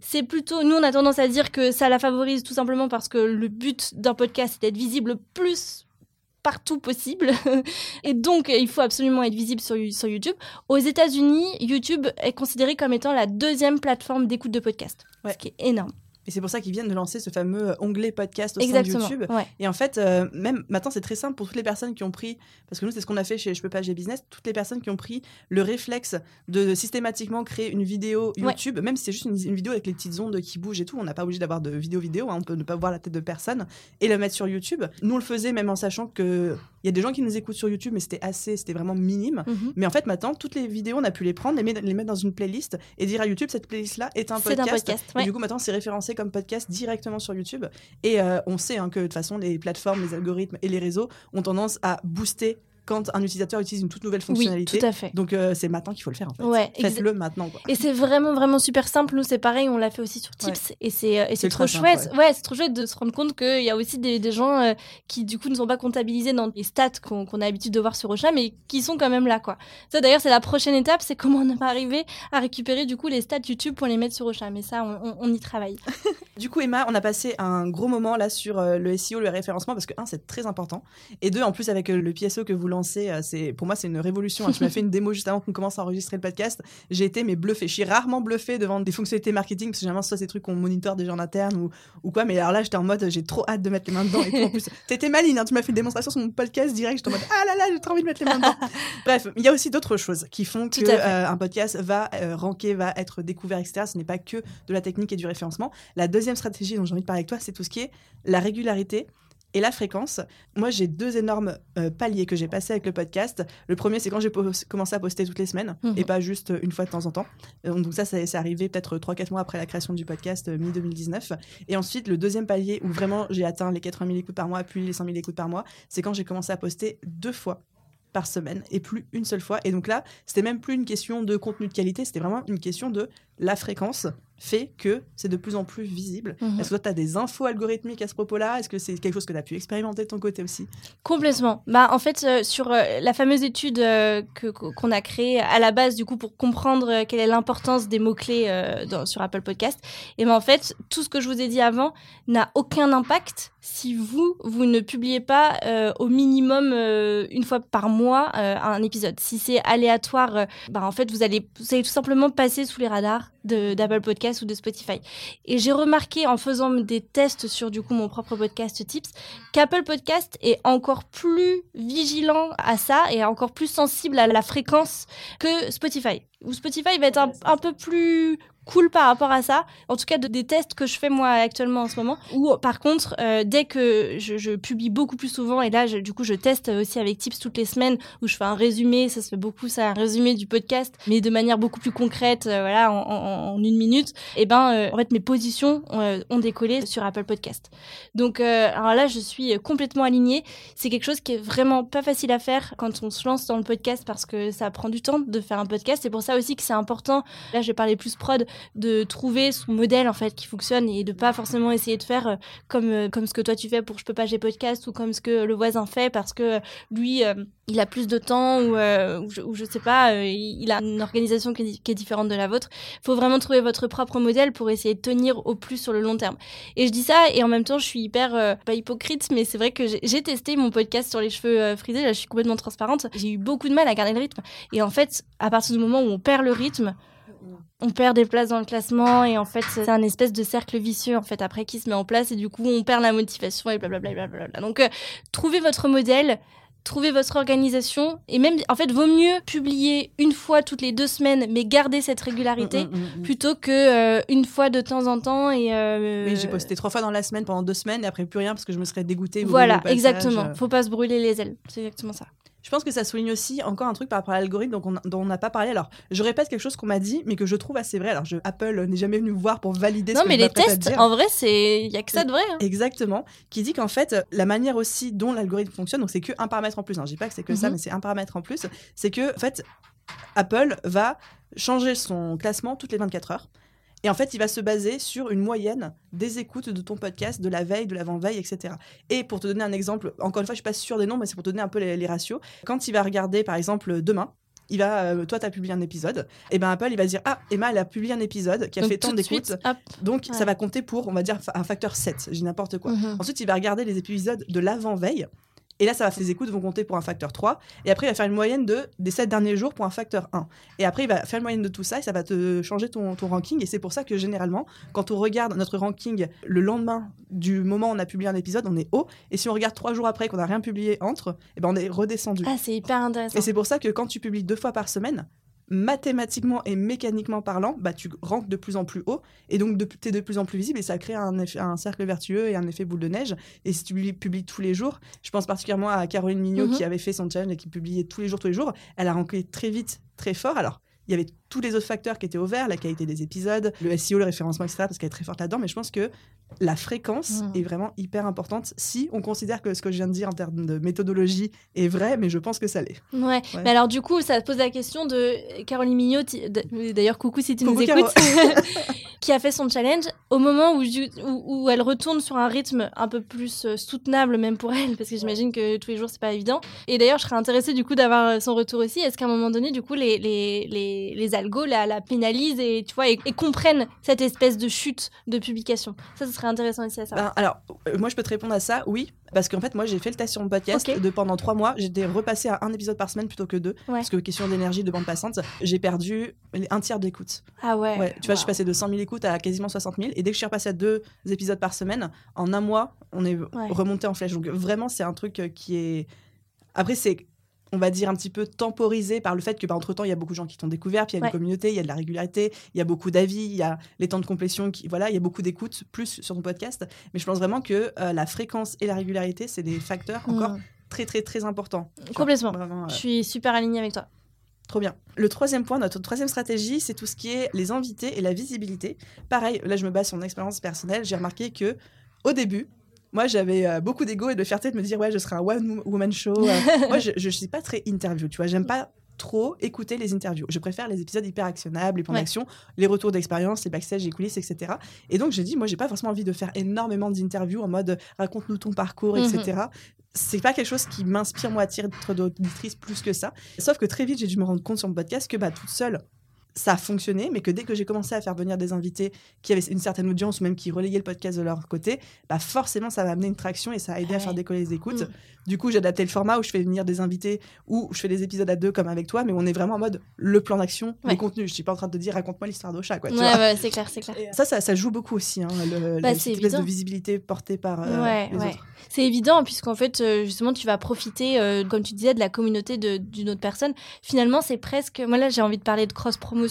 C'est plutôt, nous, on a tendance à dire que ça la favorise tout simplement parce que le but d'un podcast, c'est d'être visible plus partout possible. et donc, il faut absolument être visible sur, sur YouTube. Aux États-Unis, YouTube est considéré comme étant la deuxième plateforme d'écoute de podcast, ce qui est énorme. Et c'est pour ça qu'ils viennent de lancer ce fameux onglet podcast au sein de YouTube. Et en fait, euh, même maintenant, c'est très simple pour toutes les personnes qui ont pris, parce que nous, c'est ce qu'on a fait chez Je peux pas, j'ai business, toutes les personnes qui ont pris le réflexe de systématiquement créer une vidéo YouTube, même si c'est juste une, vidéo avec les petites ondes qui bougent et tout, on n'a pas obligé d'avoir de vidéo vidéo, hein, on peut ne pas voir la tête de personne et le mettre sur YouTube. Nous, on le faisait même en sachant que il y a des gens qui nous écoutent sur YouTube, mais c'était assez, c'était vraiment minime. Mhm. Mais en fait, maintenant, toutes les vidéos, on a pu les prendre, les, les mettre dans une playlist et dire à YouTube, cette playlist-là est un podcast. Un podcast Et du coup, maintenant, c'est référencé comme podcast directement sur YouTube. Et euh, on sait hein, que de toute façon, les plateformes, les algorithmes et les réseaux ont tendance à booster quand un utilisateur utilise une toute nouvelle fonctionnalité. Oui, tout à fait. Donc euh, c'est maintenant qu'il faut le faire en fait. Ouais, Faites-le maintenant. Quoi. Et c'est vraiment vraiment super simple. Nous c'est pareil, on l'a fait aussi sur Tips et c'est euh, et c'est trop chouette. ouais, c'est trop chouette de se rendre compte qu'il y a aussi des, des gens euh, qui du coup ne sont pas comptabilisés dans les stats qu'on a l'habitude de voir sur Ocha, mais qui sont quand même là quoi. Ça d'ailleurs c'est la prochaine étape, c'est comment on va arriver à récupérer du coup les stats YouTube pour les mettre sur Ocha. Mais ça on, on, y travaille. du coup Emma, on a passé un gros moment là sur le SEO, le référencement parce que un c'est très important et deux en plus avec le PSO que vous lancez, c'est pour moi, c'est une révolution. Hein. Tu m'as fait une démo juste avant qu'on commence à enregistrer le podcast. J'ai été mais bluffé. Je suis rarement bluffé devant des fonctionnalités marketing parce que généralement, soit ces trucs qu'on monitore déjà en interne ou, ou quoi. Mais alors là, j'étais en mode, j'ai trop hâte de mettre les mains dedans. Et en plus, t'étais maligne. Hein. Tu m'as fait une démonstration sur mon podcast direct. J'étais en mode, ah là là, j'ai trop envie de mettre les mains dedans. Bref, il y a aussi d'autres choses qui font que euh, un podcast va euh, ranker, va être découvert, etc. Ce n'est pas que de la technique et du référencement. La deuxième stratégie dont j'ai envie de parler avec toi, c'est tout ce qui est la régularité et la fréquence. Moi, j'ai deux énormes euh, paliers que j'ai passés avec le podcast. Le premier, c'est quand j'ai commencé à poster toutes les semaines mhm. et pas juste une fois de temps en temps. Euh, donc ça, c'est arrivé peut-être 3-4 mois après la création du podcast, euh, mi-2019. Et ensuite, le deuxième palier où vraiment j'ai atteint les 80 000 écoutes par mois, puis les 100 000 écoutes par mois, c'est quand j'ai commencé à poster deux fois par semaine et plus une seule fois. Et donc là, c'était même plus une question de contenu de qualité, c'était vraiment une question de la fréquence fait que c'est de plus en plus visible. Mhm. Est-ce que toi, tu as des infos algorithmiques à ce propos-là? Est-ce que c'est quelque chose que tu as pu expérimenter de ton côté aussi? Complètement. Bah, en fait, euh, sur euh, la fameuse étude euh, que qu'on a créée à la base, du coup, pour comprendre quelle est l'importance des mots-clés dans- sur Apple Podcast, et ben en fait, tout ce que je vous ai dit avant n'a aucun impact si vous, vous ne publiez pas au minimum une fois par mois un épisode. Si c'est aléatoire, bah, en fait, vous allez, vous allez tout simplement passer sous les radars d'Apple Podcast ou de Spotify. Et j'ai remarqué en faisant des tests sur du coup mon propre podcast Tips qu'Apple Podcast est encore plus vigilant à ça et encore plus sensible à la fréquence que Spotify. Ou Spotify va être un, un peu plus cool par rapport à ça. En tout cas, de, des tests que je fais moi actuellement en ce moment. Ou par contre, euh, dès que je, je publie beaucoup plus souvent, et là, je- du coup, je teste aussi avec Tips toutes les semaines où je fais un résumé, ça se fait beaucoup, ça, un résumé du podcast, mais de manière beaucoup plus concrète, euh, voilà, en, en- une minute. Et ben, euh, en fait, mes positions euh, ont décollé sur Apple Podcast. Donc, euh, alors là, je suis complètement alignée. C'est quelque chose qui est vraiment pas facile à faire quand on se lance dans le podcast parce que ça prend du temps de faire un podcast. C'est pour ça aussi que c'est important. Là, je vais parler plus prod de trouver son modèle en fait qui fonctionne et de pas forcément essayer de faire euh, comme euh, comme ce que toi tu fais pour je peux pas j'ai podcast ou comme ce que le voisin fait parce que lui euh, il a plus de temps ou, ou, je, ou sais pas il il a une organisation qui est, différente de la vôtre. Faut vraiment trouver votre propre modèle pour essayer de tenir au plus sur le long terme. Et je dis ça et en même temps je suis hyper pas hypocrite mais c'est vrai que j'ai- testé mon podcast sur les cheveux frisés là je suis complètement transparente. J'ai eu beaucoup de mal à garder le rythme et en fait à partir du moment où on perd le rythme on perd des places dans le classement et en fait c'est un espèce de cercle vicieux en fait après qui se met en place et du coup on perd la motivation et blablabla donc euh, trouvez votre modèle trouvez votre organisation et même en fait vaut mieux publier une fois toutes les deux semaines mais garder cette régularité Mm, mm, mm, plutôt que euh, une fois de temps en temps et euh, Oui, j'ai posté trois fois dans la semaine pendant deux semaines et après plus rien parce que je me serais dégoûtée. voilà exactement. faut pas se brûler les ailes. C'est exactement ça Je pense que ça souligne aussi encore un truc par rapport à l'algorithme donc on- dont on n'a pas parlé. Alors, je répète quelque chose qu'on m'a dit, mais que je trouve assez vrai. Alors, je, Apple n'est jamais venu me voir pour valider non ce que mais je les tests en vrai c'est il y a que ça de vrai hein. Exactement, qui dit qu'en fait, la manière aussi dont l'algorithme fonctionne, donc c'est que un paramètre en plus, hein, je dis pas que c'est que ça, Mhm. mais c'est un paramètre en plus, c'est que en fait, Apple va changer son classement toutes les 24 heures. Et en fait, il va se baser sur une moyenne des écoutes de ton podcast, de la veille, de l'avant-veille, etc. Et pour te donner un exemple, encore une fois, je suis pas sûre des noms, mais c'est pour te donner un peu les, les ratios. Quand il va regarder, par exemple, demain, il va, euh, toi, tu as publié un épisode, et ben Apple, il va dire, ah, Emma, elle a publié un épisode qui a Donc, fait tant d'écoutes, donc Ouais. ça va compter pour, on va dire, un facteur 7, j'ai n'importe quoi. Mhm. Ensuite, il va regarder les épisodes de l'avant-veille. Et là, ça va, ses écoutes vont compter pour un facteur 3. Et après, il va faire une moyenne de, des 7 derniers jours pour un facteur 1. Et après, il va faire une moyenne de tout ça et ça va te changer ton, ton ranking. Et c'est pour ça que généralement, quand on regarde notre ranking le lendemain du moment où on a publié un épisode, on est haut. Et si on regarde 3 jours après qu'on n'a rien publié entre, eh ben, on est redescendu. ah c'est hyper intéressant Et c'est pour ça que quand tu publies deux fois par semaine, mathématiquement et mécaniquement parlant, bah, tu ranques de plus en plus haut et donc tu es de plus en plus visible et ça crée un, effet- un cercle vertueux et un effet boule de neige. Et si tu publies, tous les jours, je pense particulièrement à Caroline Mignot Mhm. qui avait fait son challenge et qui publiait tous les jours, tous les jours, elle a ranké très vite, très fort. Alors, il y avait tous les autres facteurs qui étaient au vert, la qualité des épisodes, le SEO, le référencement, etc., parce qu'elle est très forte là-dedans. Mais je pense que la fréquence Mhm. est vraiment hyper importante si on considère que ce que je viens de dire en termes de méthodologie est vrai, mais je pense que ça l'est. Ouais. Ouais. mais alors du coup, ça pose la question de Caroline Mignot, d'ailleurs coucou si tu Coucou, nous écoutes, qui a fait son challenge au moment où, où, où elle retourne sur un rythme un peu plus euh, soutenable même pour elle, parce que j'imagine que tous les jours c'est pas évident. Et d'ailleurs, je serais intéressée du coup d'avoir euh, son retour aussi. Est-ce qu'à un moment donné, du coup, les, les, les, les algos la, la pénalisent et tu vois et, et comprennent cette espèce de chute de publication Ça, ce serait intéressant aussi à savoir. Ben, alors, euh, moi, je peux te répondre à ça, oui. Parce qu'en fait, moi, j'ai fait le test sur mon podcast Ok. de pendant trois mois. J'étais repassé à un épisode par semaine plutôt que deux. Ouais. Parce que question d'énergie, de bande passante, j'ai perdu un tiers d'écoute. ah ouais. Ouais, tu vois, je suis Waouh. passé de 100 000 écoutes à quasiment 60 000. Et dès que je suis repassé à deux épisodes par semaine, en un mois, on est remonté en flèche. Donc, vraiment, c'est un truc euh, qui est. Après, c'est. On va dire un petit peu temporisé par le fait que, bah, entre temps, il y a beaucoup de gens qui t'ont découvert, puis il y a Ouais. une communauté, il y a de la régularité, il y a beaucoup d'avis, il y a les temps de complétion, qui, voilà, il y a beaucoup d'écoutes plus sur ton podcast. Mais je pense vraiment que euh, la fréquence et la régularité, c'est des facteurs encore Mm. très, très, très importants. Vois, Complètement. Vraiment, euh, Je suis super alignée avec toi. Trop bien. Le troisième point, notre troisième stratégie, c'est tout ce qui est les invités et la visibilité. Pareil, là je me base sur mon expérience personnelle, j'ai remarqué que au début, moi j'avais euh, beaucoup d'ego et de fierté de me dire ouais je serai un one woman show. Euh, moi je, je suis pas très interview, tu vois, j'aime pas trop écouter les interviews. Je préfère les épisodes hyper actionnables, les plans Ouais. d'action, les retours d'expérience, les backstage, les coulisses, etc. Et donc j'ai dit, moi j'ai pas forcément envie de faire énormément d'interviews en mode raconte-nous ton parcours, Mhm. etc. C'est pas quelque chose qui m'inspire moi à titre d'auditrice plus que ça. Sauf que très vite j'ai dû me rendre compte sur mon podcast que bah toute seule ça a fonctionné, mais que dès que j'ai commencé à faire venir des invités qui avaient une certaine audience ou même qui relayaient le podcast de leur côté, bah forcément ça va amener une traction et ça a aidé Ah à faire ouais. décoller les écoutes. Mm. Du coup, j'ai adapté le format où je fais venir des invités ou je fais des épisodes à deux comme avec toi, mais on est vraiment en mode le plan d'action, Ouais. le contenu. Je suis pas en train de te dire raconte-moi l'histoire d'Ocha, quoi. tu Ouais, c'est clair, c'est clair. Ça, ça, ça joue beaucoup aussi, hein, le, Bah, de visibilité portée par euh, Ouais, les autres. C'est évident, puisqu'en fait, euh, justement, tu vas profiter, euh, comme tu disais, de la communauté de- d'une autre personne. Finalement, c'est presque. Moi, là, j'ai envie de parler de cross-promotion.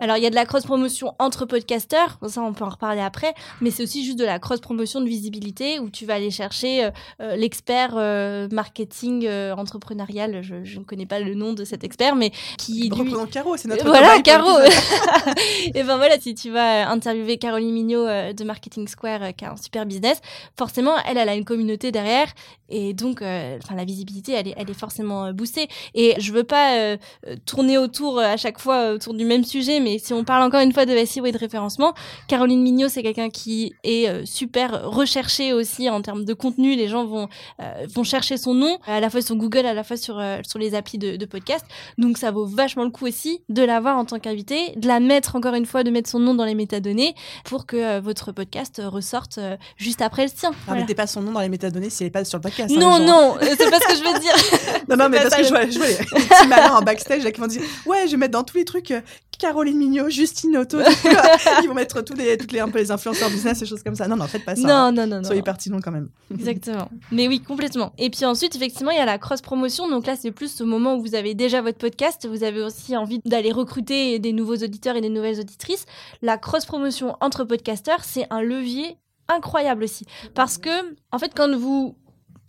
Alors, il y a de la cross-promotion entre podcasteurs, ça, on peut en reparler après, mais c'est aussi juste de la cross-promotion de visibilité où tu vas aller chercher euh, euh, l'expert euh, marketing euh, entrepreneurial. Je, je ne connais pas le nom de cet expert, mais qui. lui- Reprenons Caro, c'est notre voilà, Caro. et ben voilà, si tu vas interviewer Caroline Mignot de Marketing Square, qui a un super business, forcément, elle, elle a une communauté derrière, et donc, enfin, la visibilité, elle est, elle est forcément boostée. Et je veux pas tourner autour à chaque fois autour du même sujet, mais si on parle encore une fois de SEO et de référencement, Caroline Mignot, c'est quelqu'un qui est euh, super recherché aussi en termes de contenu. Les gens vont euh, vont chercher son nom à la fois sur Google, à la fois sur euh, sur les applis de, de podcast. Donc ça vaut vachement le coup aussi de l'avoir en tant qu'invité, de la mettre encore une fois, de mettre son nom dans les métadonnées pour que votre podcast ressorte juste après le sien. Voilà. mettez pas son nom dans les métadonnées si elle est pas sur le podcast. hein, Non, non, c'est pas ce que je veux dire. Non, non, mais parce que je vois, je vois les, petits malins en backstage là, qui vont dire Ouais, je vais mettre dans tous les trucs Caroline Mignot, Justine Otto. Ils vont mettre tous les, toutes les, un peu les influenceurs business et choses comme ça. Non, non, faites pas ça. hein. Non, non, non, non. Soyez pertinents quand même. Exactement. Mais oui, complètement. Et puis ensuite, effectivement, il y a la cross-promotion. Donc là, c'est plus ce moment où vous avez déjà votre podcast. Vous avez aussi envie d'aller recruter des nouveaux auditeurs et des nouvelles auditrices. La cross-promotion entre podcasteurs, c'est un levier incroyable aussi. Parce que, en fait, quand vous,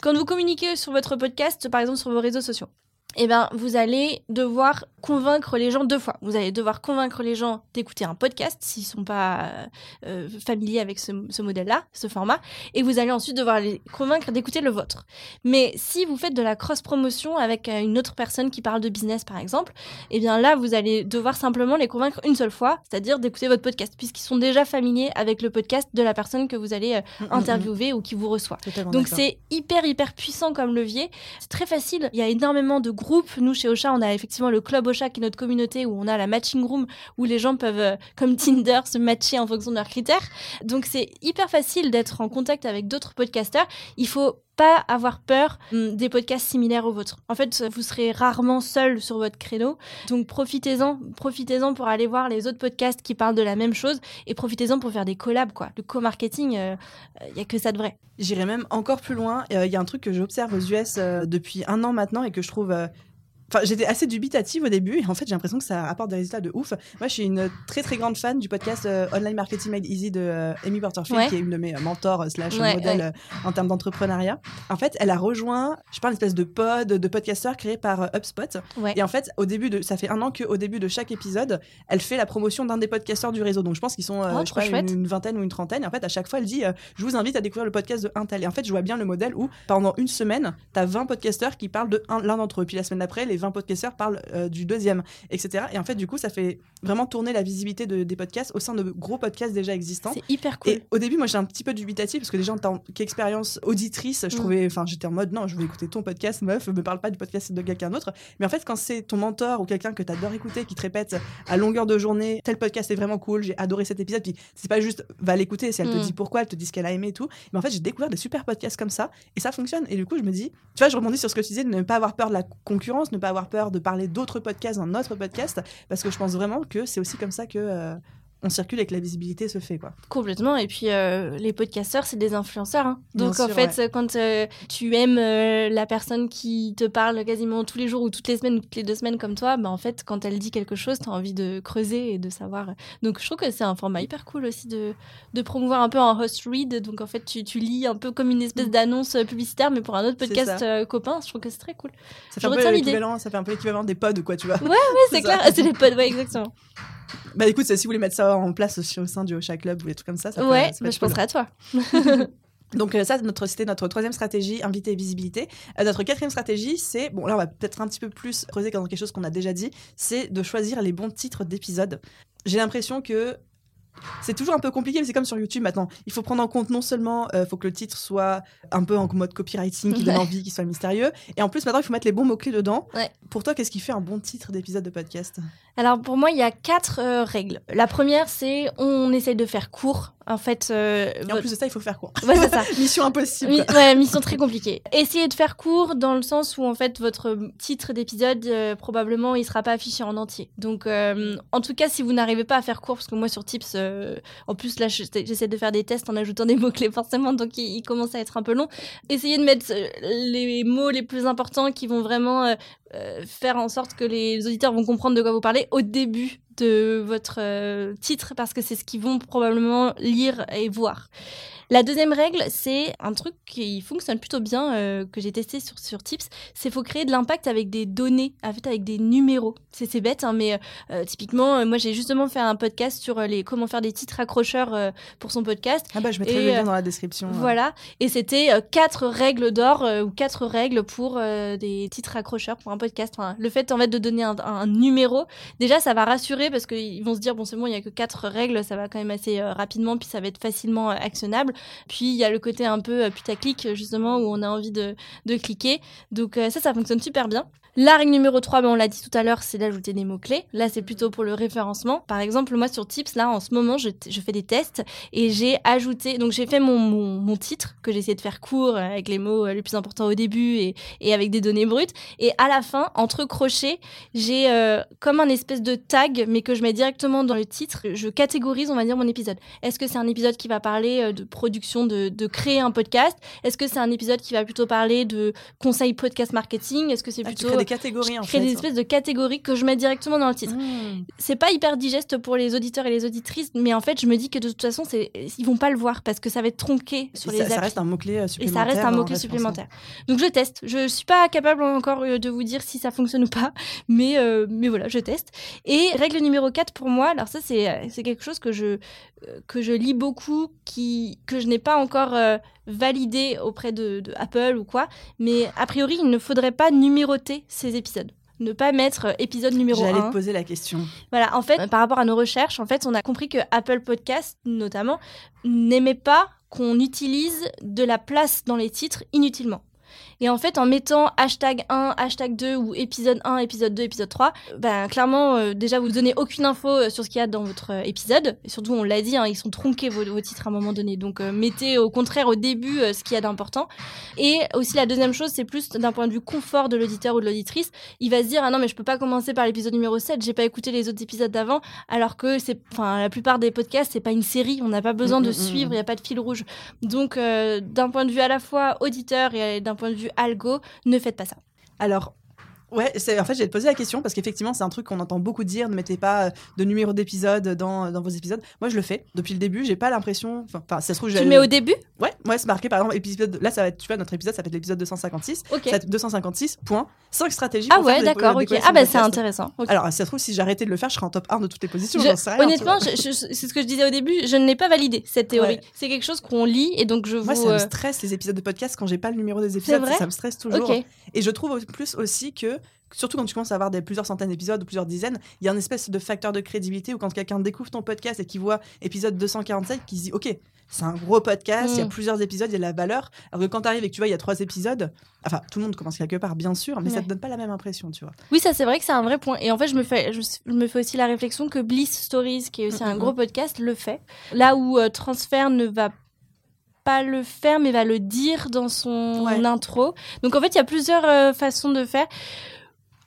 quand vous communiquez sur votre podcast, par exemple sur vos réseaux sociaux, eh ben, vous allez devoir convaincre les gens deux fois. Vous allez devoir convaincre les gens d'écouter un podcast s'ils sont pas euh, familiers avec ce, ce modèle-là, ce format, et vous allez ensuite devoir les convaincre d'écouter le vôtre. Mais si vous faites de la cross-promotion avec euh, une autre personne qui parle de business, par exemple, eh bien là, vous allez devoir simplement les convaincre une seule fois, c'est-à-dire d'écouter votre podcast, puisqu'ils sont déjà familiers avec le podcast de la personne que vous allez euh, interviewer ou qui vous reçoit. Totalement Donc c'est hyper hyper puissant comme levier. C'est très facile. Il y a énormément de groupes. Nous chez Ocha, on a effectivement le club Ocha qui est notre communauté où on a la matching room où les gens peuvent euh, comme Tinder se matcher en fonction de leurs critères. Donc c'est hyper facile d'être en contact avec d'autres podcasteurs. Il faut pas avoir peur hum, des podcasts similaires aux vôtres. En fait, vous serez rarement seul sur votre créneau. Donc profitez-en, profitez-en pour aller voir les autres podcasts qui parlent de la même chose et profitez-en pour faire des collabs quoi. Le co-marketing, il y a que ça de vrai. J'irai même encore plus loin. Il y a un truc que j'observe aux US euh, depuis un an maintenant et que je trouve. Enfin, j'étais assez dubitative au début et en fait, j'ai l'impression que ça apporte des résultats de ouf. Moi, je suis une très très grande fan du podcast euh, Online Marketing Made Easy de euh, Amy Porterfield, Ouais. qui est une de mes euh, mentors euh, slash Ouais, modèles ouais. en termes d'entrepreneuriat. En fait, elle a rejoint, je parle, une espèce de pod de podcasteurs créé par HubSpot. Et en fait, au début de, ça fait un an qu'au début de chaque épisode, elle fait la promotion d'un des podcasteurs du réseau. Donc, je pense qu'ils sont, Oh, je une, une vingtaine ou une trentaine. Et en fait, à chaque fois, elle dit, je vous invite à découvrir le podcast de un tel. Et en fait, je vois bien le modèle où pendant une semaine, t'as 20 podcasteurs qui parlent de un- l'un d'entre eux. Puis la semaine d'après, les 20 podcasteurs parlent euh, du deuxième, etc. Et en fait, du coup, ça fait vraiment tourner la visibilité de- des podcasts au sein de gros podcasts déjà existants. C'est hyper cool. Et au début, moi, j'étais un petit peu dubitative parce que déjà, en tant qu'expérience auditrice, je Mm. trouvais, enfin, j'étais en mode non, je veux écouter ton podcast, meuf, me parle pas du podcast de quelqu'un d'autre. Mais en fait, quand c'est ton mentor ou quelqu'un que t'adores écouter qui te répète à longueur de journée, tel podcast est vraiment cool, j'ai adoré cet épisode, puis c'est pas juste va l'écouter, si elle te Mm. dit pourquoi, elle te dit ce qu'elle a aimé et tout. Mais en fait, j'ai découvert des super podcasts comme ça et ça fonctionne. Et du coup, je me dis, tu vois, je rebondis sur ce que tu disais, de ne pas avoir peur de la concurrence, ne pas avoir peur de parler d'autres podcasts dans notre podcast, parce que je pense vraiment que c'est aussi comme ça que. On circule et que la visibilité se fait quoi. Complètement. Et puis, euh, les podcasteurs, c'est des influenceurs. hein. Donc, en fait, quand euh, tu aimes euh, la personne qui te parle quasiment tous les jours ou toutes les semaines ou toutes les deux semaines comme toi, bah, en fait, quand elle dit quelque chose, tu as envie de creuser et de savoir. Donc, je trouve que c'est un format hyper cool aussi de, de promouvoir un peu en host read. Donc, en fait, tu, tu lis un peu comme une espèce Mm. d'annonce publicitaire, mais pour un autre C'est podcast copain. Je trouve que c'est très cool. Ça Je fait, un peu ça fait un peu l'équivalent des pods, quoi, tu vois. Ouais, c'est ça. clair. C'est les pods, ouais, exactement. Bah écoute, si vous voulez mettre ça en place aussi au sein du Ocha Club ou des trucs comme ça, ça peut- ouais, ça peut bah, je cool. penserai à toi. Donc euh, ça, notre, c'était notre troisième stratégie, invité et visibilité. Euh, notre quatrième stratégie, c'est, bon là on va peut-être un petit peu plus creuser dans quelque chose qu'on a déjà dit, c'est de choisir les bons titres d'épisodes. J'ai l'impression que c'est toujours un peu compliqué, mais c'est comme sur YouTube maintenant. Il faut prendre en compte non seulement, il faut que le titre soit un peu en mode copywriting, qui donne envie, qui soit mystérieux, et en plus maintenant il faut mettre les bons mots-clés dedans. Ouais. Pour toi, qu'est-ce qui fait un bon titre d'épisode de podcast? Alors pour moi, il y a quatre euh, règles. La première, c'est on essaye de faire court. En fait, euh, Et en votre- plus de ça, il faut faire court. Ouais, c'est ça. Mission impossible. Mi- ouais, mission très compliquée. Essayez de faire court dans le sens où en fait votre titre d'épisode euh, probablement il sera pas affiché en entier. Donc euh, en tout cas si vous n'arrivez pas à faire court parce que moi sur Tips euh, en plus là je- j'essaie de faire des tests en ajoutant des mots clés forcément donc il, il commence à être un peu long. Essayez de mettre euh, les mots les plus importants qui vont vraiment euh, faire en sorte que les auditeurs vont comprendre de quoi vous parlez au début de votre euh, titre parce que c'est ce qu'ils vont probablement lire et voir. La deuxième règle, c'est un truc qui fonctionne plutôt bien, euh, que j'ai testé sur, sur Tips, c'est faut créer de l'impact avec des données, en fait, avec des numéros. C'est bête, hein, mais euh, typiquement, euh, moi j'ai justement fait un podcast sur euh, les comment faire des titres accrocheurs euh, pour son podcast. Ah bah je mettrai Et, le lien euh, dans la description. Voilà, et c'était euh, quatre règles d'or euh, ou quatre règles pour euh, des titres accrocheurs pour un podcast. Enfin, le fait en fait de donner un, un numéro, déjà ça va rassurer parce qu'ils vont se dire bon c'est bon il y a que quatre règles, ça va quand même assez euh, rapidement puis ça va être facilement euh, actionnable. Puis il y a le côté un peu euh, putaclic justement où on a envie de, de cliquer. Donc euh, ça ça fonctionne super bien. La règle numéro 3, ben on l'a dit tout à l'heure, c'est d'ajouter des mots-clés. Là, c'est plutôt pour le référencement. Par exemple, moi, sur Tips, là, en ce moment, je, je fais des tests et j'ai ajouté, donc j'ai fait mon, mon, mon titre que j'ai essayé de faire court euh, avec les mots euh, les plus importants au début et, et avec des données brutes. Et à la fin, entre crochets, j'ai euh, comme un espèce de tag, mais que je mets directement dans le titre. Je catégorise, on va dire, mon épisode. Est-ce que c'est un épisode qui va parler euh, de production, de, de créer un podcast? Est-ce que c'est un épisode qui va plutôt parler de conseils podcast marketing? Est-ce que c'est Ah, tu plutôt... catégories en Je crée fait. des espèces de catégories que je mets directement dans le titre. Mmh. C'est pas hyper digeste pour les auditeurs et les auditrices, mais en fait, je me dis que de toute façon, c'est ils vont pas le voir parce que ça va être tronqué sur Et les ça, ça reste un mot-clé euh, Et supplémentaire. ça reste un mot-clé supplémentaire. Donc je teste. Je suis pas capable encore euh, de vous dire si ça fonctionne ou pas, mais, euh, mais voilà, je teste. Et règle numéro 4 pour moi, alors ça c'est c'est quelque chose que je, que je lis beaucoup, qui, que je n'ai pas encore euh, validé auprès de, de Apple ou quoi, mais a priori il ne faudrait pas numéroter ces épisodes. Ne pas mettre euh, épisode numéro 1. J'allais te poser la question. Voilà, en fait, par rapport à nos recherches, en fait, on a compris que Apple Podcast, notamment, n'aimait pas qu'on utilise de la place dans les titres inutilement. Et en fait, en mettant hashtag 1, hashtag 2 ou épisode 1, épisode 2, épisode 3, ben, clairement, euh, déjà, vous donnez aucune info euh, sur ce qu'il y a dans votre euh, épisode. Et surtout, on l'a dit, hein, ils sont tronqués vos, vos titres à un moment donné. Donc, euh, mettez au contraire au début euh, ce qu'il y a d'important. Et aussi, la deuxième chose, c'est plus d'un point de vue confort de l'auditeur ou de l'auditrice. Il va se dire, ah non, mais je peux pas commencer par l'épisode numéro 7, j'ai pas écouté les autres épisodes d'avant, alors que c'est, enfin, la plupart des podcasts, c'est pas une série, on n'a pas besoin Mm, de mm, suivre, mm. il n'y a pas de fil rouge. Donc, d'un point de vue à la fois auditeur et d'un point de vue algo, ne faites pas ça. Ouais, c'est en fait, j'ai te poser la question parce qu'effectivement, c'est un truc qu'on entend beaucoup dire. Ne mettez pas euh, de numéro d'épisode dans, dans vos épisodes. Moi, je le fais depuis le début. J'ai pas l'impression. Enfin, ça se trouve, Tu mets au début? Ouais, ouais, c'est marqué par exemple épisode. Là, ça va être, tu vois, notre épisode, ça va être l'épisode 256. Ok. Ça va être 256 points. 5 stratégies. Ah pour faire ouais, des- d'accord, ok. Ah bah c'est intéressant. ok. Alors, ça se trouve, si j'arrêtais de le faire, je serais en top 1 de toutes les positions. Je- J'en sais rien. tu honnêtement, vois. je- je- c'est ce que je disais au début, je ne l'ai pas validé cette théorie. Ouais. C'est quelque chose qu'on lit et donc je Moi, vous. ça me euh, stresse les épisodes de podcast quand j'ai pas le numéro des épisodes. vrai? ça me stresse toujours. Ok. Et je trouve plus aussi que, surtout quand tu commences à avoir des, plusieurs centaines d'épisodes ou plusieurs dizaines, il y a un espèce de facteur de crédibilité où quand quelqu'un découvre ton podcast et qu'il voit épisode 247, qu'il se dit Ok, c'est un gros podcast, il y a Mm. plusieurs épisodes, il y a de la valeur. Alors que quand tu arrives et que tu vois, il y a trois épisodes, enfin, tout le monde commence quelque part, bien sûr, mais ça Ouais. te donne pas la même impression, tu vois. Oui, ça c'est vrai que c'est un vrai point. Et en fait, je me fais, je, je me fais aussi la réflexion que Bliss Stories, qui est aussi un Mhm. gros podcast, le fait. Là où euh, Transfert ne va pas le faire, mais va le dire dans son Ouais. intro. Donc en fait, il y a plusieurs euh, façons de faire.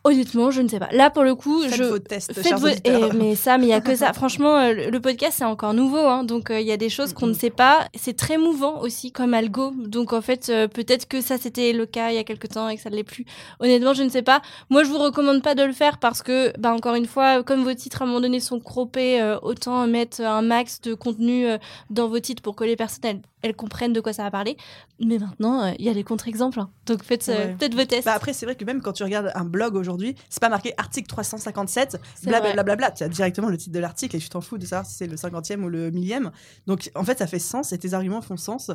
Honnêtement, je ne sais pas. Là, pour le coup, Faites je vos tests, Faites vos- auditeurs. eh, mais ça, mais il y a que ça. Franchement, euh, le, podcast c'est encore nouveau, hein, donc euh, il y a des choses qu'on ne sait pas. C'est très mouvant aussi comme algo, donc en fait euh, peut-être que ça c'était le cas il y a quelques temps et que ça ne l'est plus. Honnêtement, je ne sais pas. Moi, je vous recommande pas de le faire parce que, bah encore une fois, comme vos titres à un moment donné sont croppés, euh, autant mettre un max de contenu euh, dans vos titres pour que les personnes elles elles comprennent de quoi ça va parler. Mais maintenant, euh, il y a les contre-exemples. hein. Donc faites euh, Ouais. peut-être vos tests. Bah après, c'est vrai que même quand tu regardes un blog aujourd'hui, c'est pas marqué article 357, C'est vrai. blablabla. Tu as directement le titre de l'article et tu t'en fous de savoir si c'est le 50e ou le millième. Donc en fait, ça fait sens et tes arguments font sens.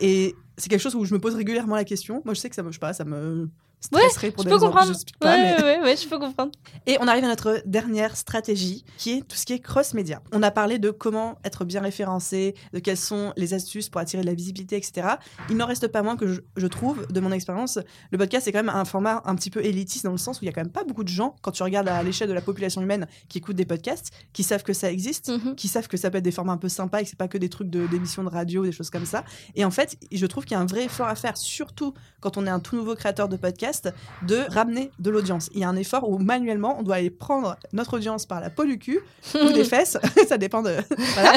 Et c'est quelque chose où je me pose régulièrement la question. Moi, je sais que ça me, je sais pas, ça me stresserait pour je des peux comprendre. j'explique pas, mais- ouais, ouais, ouais, je peux comprendre. Et on arrive à notre dernière stratégie, qui est tout ce qui est cross-média. On a parlé de comment être bien référencé, de quelles sont les astuces pour attirer de la visibilité, etc. Il n'en reste pas moins que je, je trouve, de mon expérience, le podcast est quand même un format un petit peu élitiste dans le sens où il y a quand même pas beaucoup de gens, quand tu regardes à l'échelle de la population humaine, qui écoutent des podcasts, qui savent que ça existe, Mhm. qui savent que ça peut être des formats un peu sympas et que c'est pas que des trucs de- d'émissions de, radio, des choses comme ça. Et en fait, je trouve qu'il y a un vrai effort à faire, surtout quand on est un tout nouveau créateur de podcast, de ramener de l'audience. Il y a un effort où manuellement, on doit aller prendre notre audience par la peau du cul ou des fesses, ça dépend de voilà,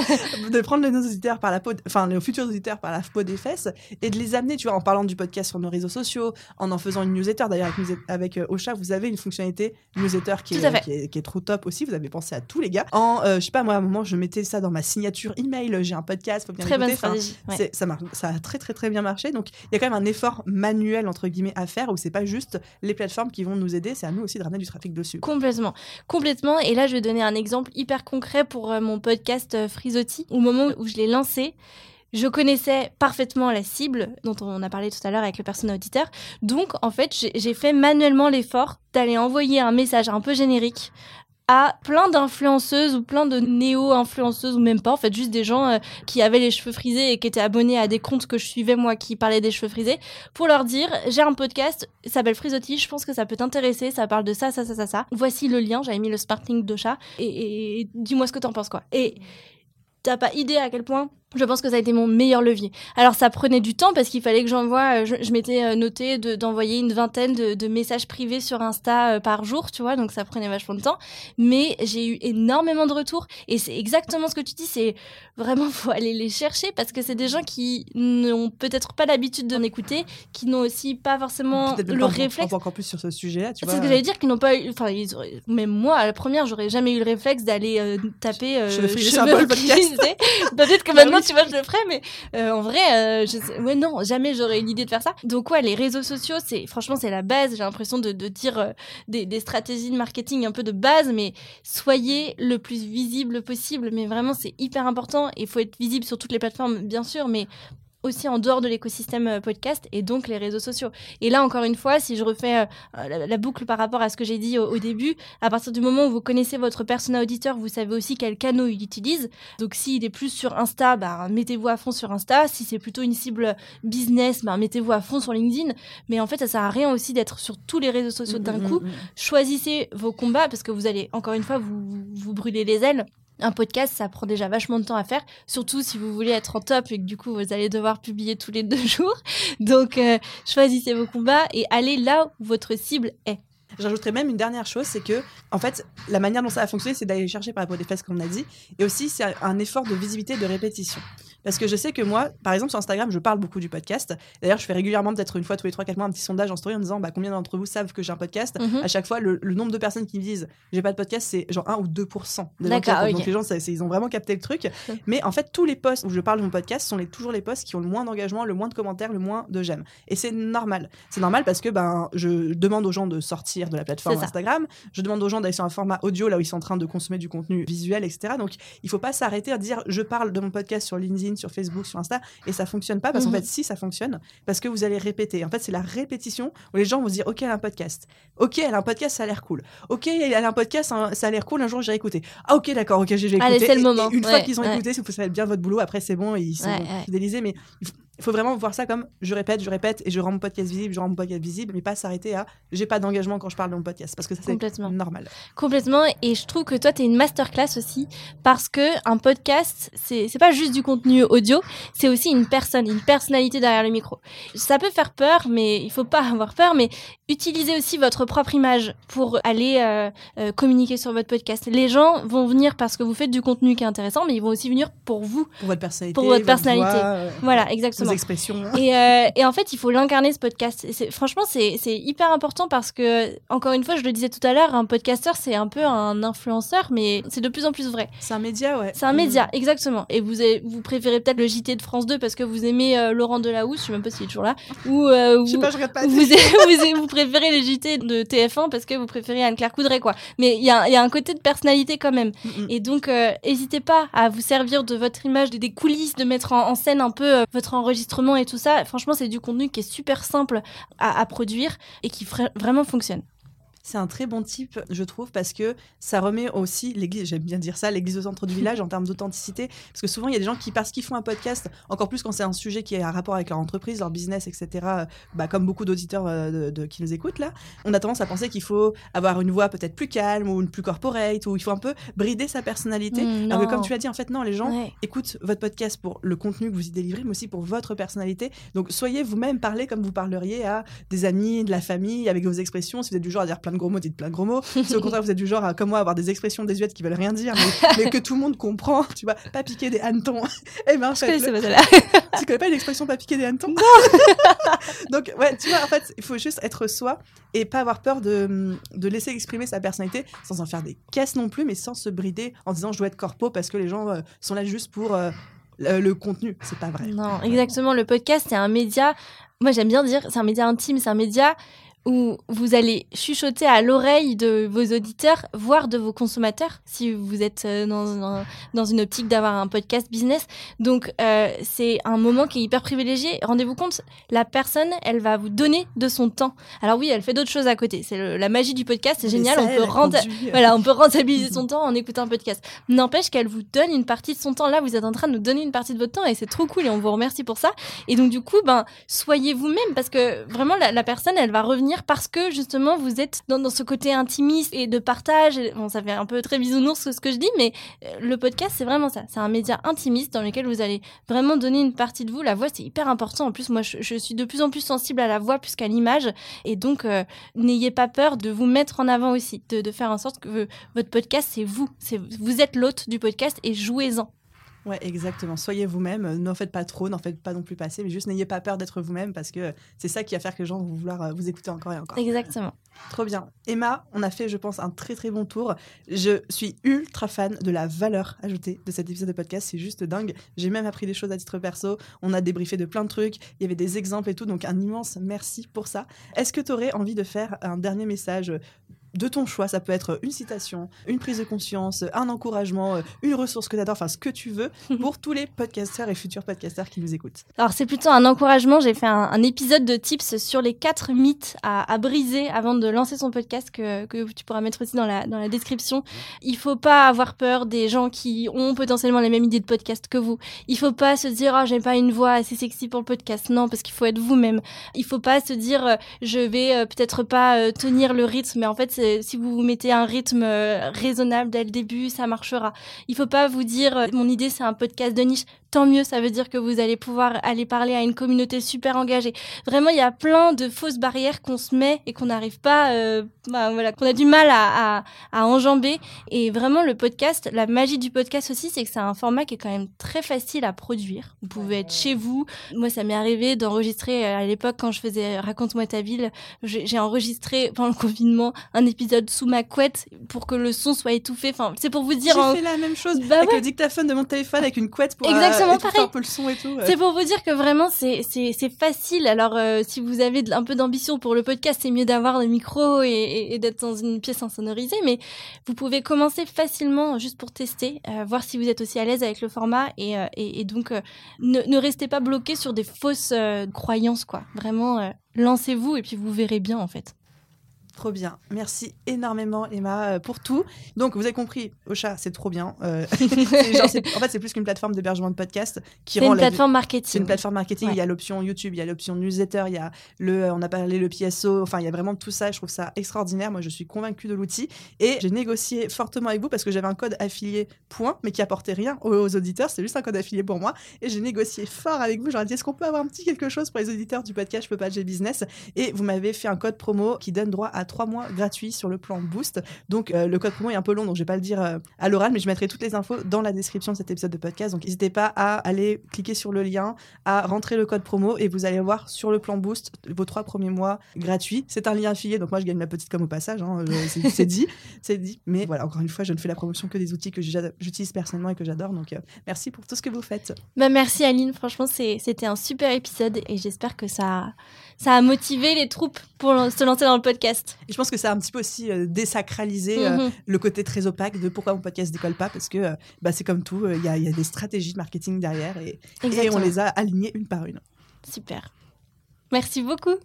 de prendre nos auditeurs par la peau, enfin nos futurs auditeurs par la peau des fesses et de les amener, tu vois, en parlant du podcast sur nos réseaux sociaux, en en faisant une newsletter. D'ailleurs, avec, avec euh, Ocha, vous avez une fonctionnalité newsletter qui est, fait. qui, est, qui est trop top aussi. Vous avez pensé à tous les gars. En, euh, je sais pas, moi, à un moment, je mettais ça dans ma signature email. J'ai un podcast, faut bien Très bonne l'écouter. Enfin, stratégie. ouais. ça, marche, ça a très très très bien marché. Donc il y a quand même un effort manuel entre guillemets à faire où c'est pas juste les plateformes qui vont nous aider, c'est à nous aussi de ramener du trafic dessus. Complètement, complètement. Et là, je vais donner un exemple hyper concret pour euh, mon podcast euh, Frisotti. Au moment où je l'ai lancé, je connaissais parfaitement la cible dont on a parlé tout à l'heure avec le persona auditeur. Donc, en fait, j'ai fait manuellement l'effort d'aller envoyer un message un peu générique plein d'influenceuses ou plein de néo-influenceuses ou même pas, en fait, juste des gens euh, qui avaient les cheveux frisés et qui étaient abonnés à des comptes que je suivais moi qui parlaient des cheveux frisés pour leur dire j'ai un podcast, s'appelle Frisotti, je pense que ça peut t'intéresser, ça parle de ça, ça, ça, ça, ça. Voici le lien, j'avais mis le d'Ocha et, et- et dis-moi ce que t'en penses quoi. Et t'as pas idée à quel point je pense que ça a été mon meilleur levier. Alors ça prenait du temps parce qu'il fallait que j'envoie, euh, je, je m'étais euh, noté de- d'envoyer une vingtaine de, de messages privés sur Insta euh, par jour, tu vois, donc ça prenait vachement de temps. Mais j'ai eu énormément de retours et c'est exactement ce que tu dis, c'est vraiment faut aller les chercher parce que c'est des gens qui n'ont peut-être pas l'habitude d'en écouter, qui n'ont aussi pas forcément le pas réflexe. en- encore plus sur ce sujet-là, tu C'est vois. ce que j'allais dire qu'ils n'ont pas eu. Enfin, ils auraient- même moi, à la première, j'aurais jamais eu le réflexe d'aller euh, taper. euh, Cheveux frisés, c'est Peut-être que maintenant. tu vois, je le ferais, mais euh, en vrai, euh, je sais- ouais, non, jamais j'aurais eu l'idée de faire ça. Donc, ouais, les réseaux sociaux, c'est franchement, c'est la base. J'ai l'impression de, dire euh, des, des stratégies de marketing un peu de base, mais soyez le plus visible possible. Mais vraiment, c'est hyper important. Il faut être visible sur toutes les plateformes, bien sûr, mais aussi en dehors de l'écosystème euh, podcast et donc les réseaux sociaux. Et là, encore une fois, si je refais euh, la, la boucle par rapport à ce que j'ai dit au, au début, à partir du moment où vous connaissez votre persona auditeur, vous savez aussi quels canaux il utilise. Donc, s'il est plus sur Insta, bah, mettez-vous à fond sur Insta. Si c'est plutôt une cible business, bah, mettez-vous à fond sur LinkedIn. Mais en fait, ça sert à rien aussi d'être sur tous les réseaux sociaux d'un Mm, mm, coup. mm. Choisissez vos combats parce que vous allez, encore une fois, vous, vous brûler les ailes. Un podcast, ça prend déjà vachement de temps à faire, surtout si vous voulez être en top et que du coup vous allez devoir publier tous les deux jours. Donc euh, choisissez vos combats et allez là où votre cible est. J'ajouterais même une dernière chose, c'est que, en fait, la manière dont ça a fonctionné, c'est d'aller chercher par rapport des fesses, comme on a dit, et aussi c'est un effort de visibilité, de répétition. Parce que je sais que moi, par exemple, sur Instagram, je parle beaucoup du podcast. D'ailleurs, je fais régulièrement, peut-être une fois tous les 3-4 mois, un petit sondage en story en disant bah, combien d'entre vous savent que j'ai un podcast? Mhm. À chaque fois, le, le nombre de personnes qui me disent j'ai pas de podcast, c'est genre 1 ou 2% des gens qui D'accord, écoutent. ok. Donc les gens, ça- ils ont vraiment capté le truc. Mais en fait, tous les posts où je parle de mon podcast sont les, toujours les posts qui ont le moins d'engagement, le moins de commentaires, le moins de j'aime. Et c'est normal. C'est normal parce que ben, je demande aux gens de sortir de la plateforme. Instagram. Je demande aux gens d'aller sur un format audio là où ils sont en train de consommer du contenu visuel, etc. Donc il faut pas s'arrêter à dire je parle de mon podcast sur LinkedIn, sur Facebook, sur Insta et ça fonctionne pas parce qu'en Mhm. fait si ça fonctionne parce que vous allez répéter. En fait c'est la répétition où les gens vont se dire ok elle a un podcast, ok elle a un podcast ça a l'air cool, ok elle a un podcast hein, ça a l'air cool un jour j'irai écouter. Ah ok d'accord ok je vais écouter. Allez, c'est le Et- et moment. une fois qu'ils ont ouais. écouté, si vous faites bien votre boulot après c'est bon ils sont fidélisés mais il faut- vraiment voir ça comme je répète, je répète et je rends mon podcast visible, je rends mon podcast visible, mais pas s'arrêter à j'ai pas d'engagement quand je parle de mon podcast parce que ça c'est normal. Complètement. Et je trouve que toi, tu es une masterclass aussi parce que un podcast, c'est c'est pas juste du contenu audio, c'est aussi une personne, une personnalité derrière le micro. Ça peut faire peur, mais il faut pas avoir peur. Mais utilisez aussi votre propre image pour aller euh, euh, communiquer sur votre podcast. Les gens vont venir parce que vous faites du contenu qui est intéressant, mais ils vont aussi venir pour vous. Pour votre personnalité. Pour votre personnalité. voix, euh, Voilà, exactement. Exactement. expressions. Et, euh, et, en fait, il faut l'incarner ce podcast. Et franchement, c'est hyper important parce que, encore une fois, je le disais tout à l'heure, un podcasteur, c'est un peu un influenceur, mais c'est de plus en plus vrai. C'est un média, ouais. C'est un média, exactement. Et vous, avez, vous préférez peut-être le JT de France 2 parce que vous aimez euh, Laurent Delahousse, je sais même pas s'il est toujours là, ou euh, vous, je sais pas, je pas. Vous, vous, vous, préférez les JT de TF1 parce que vous préférez Anne-Claire Coudray, quoi. Mais il y a, y a, un côté de personnalité quand même. Et donc, n'hésitez pas à vous servir de votre image, des coulisses, de mettre en, scène un peu votre enregistrement et tout ça. Franchement, c'est du contenu qui est super simple à produire et qui vraiment fonctionne c'est un très bon type, je trouve, parce que ça remet aussi l'église, j'aime bien dire ça, l'église au centre du village en termes d'authenticité. Parce que souvent, il y a des gens qui, parce qu'ils font un podcast, encore plus quand c'est un sujet qui a un rapport avec leur entreprise, leur business, etc., bah, comme beaucoup d'auditeurs euh, de, qui nous écoutent là, on a tendance à penser qu'il faut avoir une voix peut-être plus calme ou une plus corporate, ou il faut un peu brider sa personnalité. Mmh, Alors que, comme tu l'as dit, en fait, non, les gens écoutent votre podcast pour le contenu que vous y délivrez, mais aussi pour votre personnalité. Donc, soyez vous-même, parlez comme vous parleriez à des amis, de la famille, avec vos expressions. Si vous êtes du genre à dire plein de gros mots, dites plein de gros mots. Si au contraire vous êtes du genre, à, comme moi, avoir des expressions désuètes qui veulent rien dire, mais, que tout le monde comprend, tu vois, pas piquer des hannetons. eh ben, je connais tu connais pas l'expression pas piquer des hannetons? Non Donc, ouais, tu vois, en fait, il faut juste être soi et pas avoir peur de, de laisser exprimer sa personnalité sans en faire des caisses non plus, mais sans se brider en disant je dois être corpo parce que les gens euh, sont là juste pour. Euh, le, contenu, c'est pas vrai. Non, exactement. Le podcast, c'est un média. Moi, j'aime bien dire, c'est un média intime, c'est un média où vous allez chuchoter à l'oreille de vos auditeurs, voire de vos consommateurs, si vous êtes euh, dans, dans une optique d'avoir un podcast business. Donc, euh, c'est un moment qui est hyper privilégié. Rendez-vous compte, la personne, elle va vous donner de son temps. Alors oui, elle fait d'autres choses à côté. C'est la magie du podcast, c'est génial. on peut, voilà, on peut rentabiliser son temps en écoutant un podcast. N'empêche qu'elle vous donne une partie de son temps. Là, vous êtes en train de nous donner une partie de votre temps et c'est trop cool et on vous remercie pour ça. Et donc, du coup, ben, soyez vous-même parce que vraiment, la, la personne, elle va revenir parce que justement vous êtes dans, ce côté intimiste et de partage. Bon, ça fait un peu très bisounours ce que je dis, mais euh, le podcast c'est vraiment ça. C'est un média intimiste dans lequel vous allez vraiment donner une partie de vous. La voix c'est hyper important. En plus, moi je, suis de plus en plus sensible à la voix plus qu'à l'image, et donc euh, n'ayez pas peur de vous mettre en avant aussi, de, de faire en sorte que votre podcast c'est vous, vous êtes l'hôte du podcast et jouez-en. Ouais, exactement. Soyez vous-même. Euh, n'en faites pas trop, n'en faites pas non plus passer, mais juste n'ayez pas peur d'être vous-même parce que c'est ça qui va faire que les gens vont vouloir euh, vous écouter encore et encore. Exactement. Trop bien. Emma, on a fait, je pense, un très très bon tour. Je suis ultra fan de la valeur ajoutée de cet épisode de podcast. C'est juste dingue. J'ai même appris des choses à titre perso. On a débriefé de plein de trucs. Il y avait des exemples et tout. Donc, un immense merci pour ça. Est-ce que tu aurais envie de faire un dernier message de ton choix. Ça peut être une citation, une prise de conscience, un encouragement, euh, une ressource que tu adores, enfin ce que tu veux, pour tous les podcasteurs et futurs podcasteurs qui nous écoutent. Alors c'est plutôt un encouragement. J'ai fait un, épisode de tips sur les quatre mythes à, briser avant de lancer son podcast que, tu pourras mettre aussi dans la, dans la description. Il faut pas avoir peur des gens qui ont potentiellement les mêmes idées de podcast que vous. Il faut pas se dire oh, j'ai pas une voix assez sexy pour le podcast. Non, parce qu'il faut être vous-même. Il faut pas se dire euh, je vais euh, peut-être pas tenir le rythme, mais en fait si vous mettez un rythme euh, raisonnable dès le début, ça marchera. Il faut pas vous dire euh, mon idée c'est un podcast de niche tant mieux, ça veut dire que vous allez pouvoir aller parler à une communauté super engagée. Vraiment, il y a plein de fausses barrières qu'on se met et qu'on n'arrive pas, euh, bah, voilà, qu'on a du mal à, à, à, enjamber. Et vraiment, le podcast, la magie du podcast aussi, c'est que c'est un format qui est quand même très facile à produire. Vous pouvez être chez vous. Moi, ça m'est arrivé d'enregistrer euh, à l'époque quand je faisais Raconte-moi ta ville. J'ai enregistré pendant le confinement un épisode sous ma couette pour que le son soit étouffé. Enfin, c'est pour vous dire. J'ai fait la même chose bah avec le dictaphone de mon téléphone avec une couette pour. Exactement. C'est pour vous dire que vraiment, c'est facile. Alors, euh, si vous avez un peu d'ambition pour le podcast, c'est mieux d'avoir le micro et, d'être dans une pièce insonorisée. Mais vous pouvez commencer facilement juste pour tester, euh, voir si vous êtes aussi à l'aise avec le format. Et, euh, et donc, ne, ne, restez pas bloqué sur des fausses croyances, quoi. Vraiment, lancez-vous et puis vous verrez bien, en fait. Trop bien. Merci énormément, Emma, euh, pour tout. Donc, vous avez compris, Ocha, c'est trop bien. Euh, en fait, c'est plus qu'une plateforme d'hébergement de podcast qui rend. C'est une plateforme marketing. C'est une plateforme marketing. Il y a l'option YouTube, il y a l'option newsletter, il y a le, euh, on a parlé le PSO. Enfin, il y a vraiment tout ça. Je trouve ça extraordinaire. Moi, je suis convaincue de l'outil et j'ai négocié fortement avec vous parce que j'avais un code affilié point, mais qui apportait rien aux, auditeurs. C'est juste un code affilié pour moi. Et j'ai négocié fort avec vous. J'aurais dit, est-ce qu'on peut avoir un petit quelque chose pour les auditeurs du podcast Je peux pas, j'ai business. Et vous m'avez fait un code promo qui donne droit à à trois mois gratuits sur le plan Boost. Donc le code promo est un peu long, donc je vais pas le dire à l'oral, mais je mettrai toutes les infos dans la description de cet épisode de podcast. Donc n'hésitez pas à aller cliquer sur le lien, à rentrer le code promo et vous allez voir sur le plan Boost vos trois premiers mois gratuits. C'est un lien affilié, donc moi je gagne ma petite com au passage, hein, c'est dit, c'est dit. Mais voilà, encore une fois, je ne fais la promotion que des outils que j'utilise personnellement et que j'adore. Donc merci pour tout ce que vous faites. Bah, merci Aline, franchement c'était un super épisode et j'espère que ça, ça a motivé les troupes pour se lancer dans le podcast. Et je pense que ça a un petit peu aussi euh, désacralisé euh, mhm. le côté très opaque de pourquoi mon podcast décolle pas, parce que euh, bah, c'est comme tout, il y, y, a des stratégies de marketing derrière et, et on les a alignées une par une. Super. Merci beaucoup.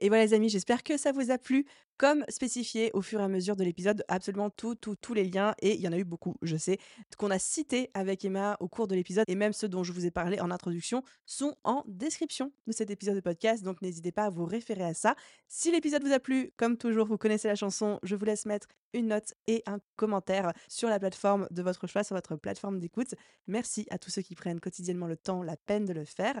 Et voilà les amis, j'espère que ça vous a plu. Comme spécifié au fur et à mesure de l'épisode, absolument tous les liens, et il y en a eu beaucoup, je sais, qu'on a cités avec Emma au cours de l'épisode, et même ceux dont je vous ai parlé en introduction, sont en description de cet épisode de podcast, donc n'hésitez pas à vous référer à ça. Si l'épisode vous a plu, comme toujours, vous connaissez la chanson, je vous laisse mettre une note et un commentaire sur la plateforme de votre choix, sur votre plateforme d'écoute. Merci à tous ceux qui prennent quotidiennement le temps, la peine de le faire.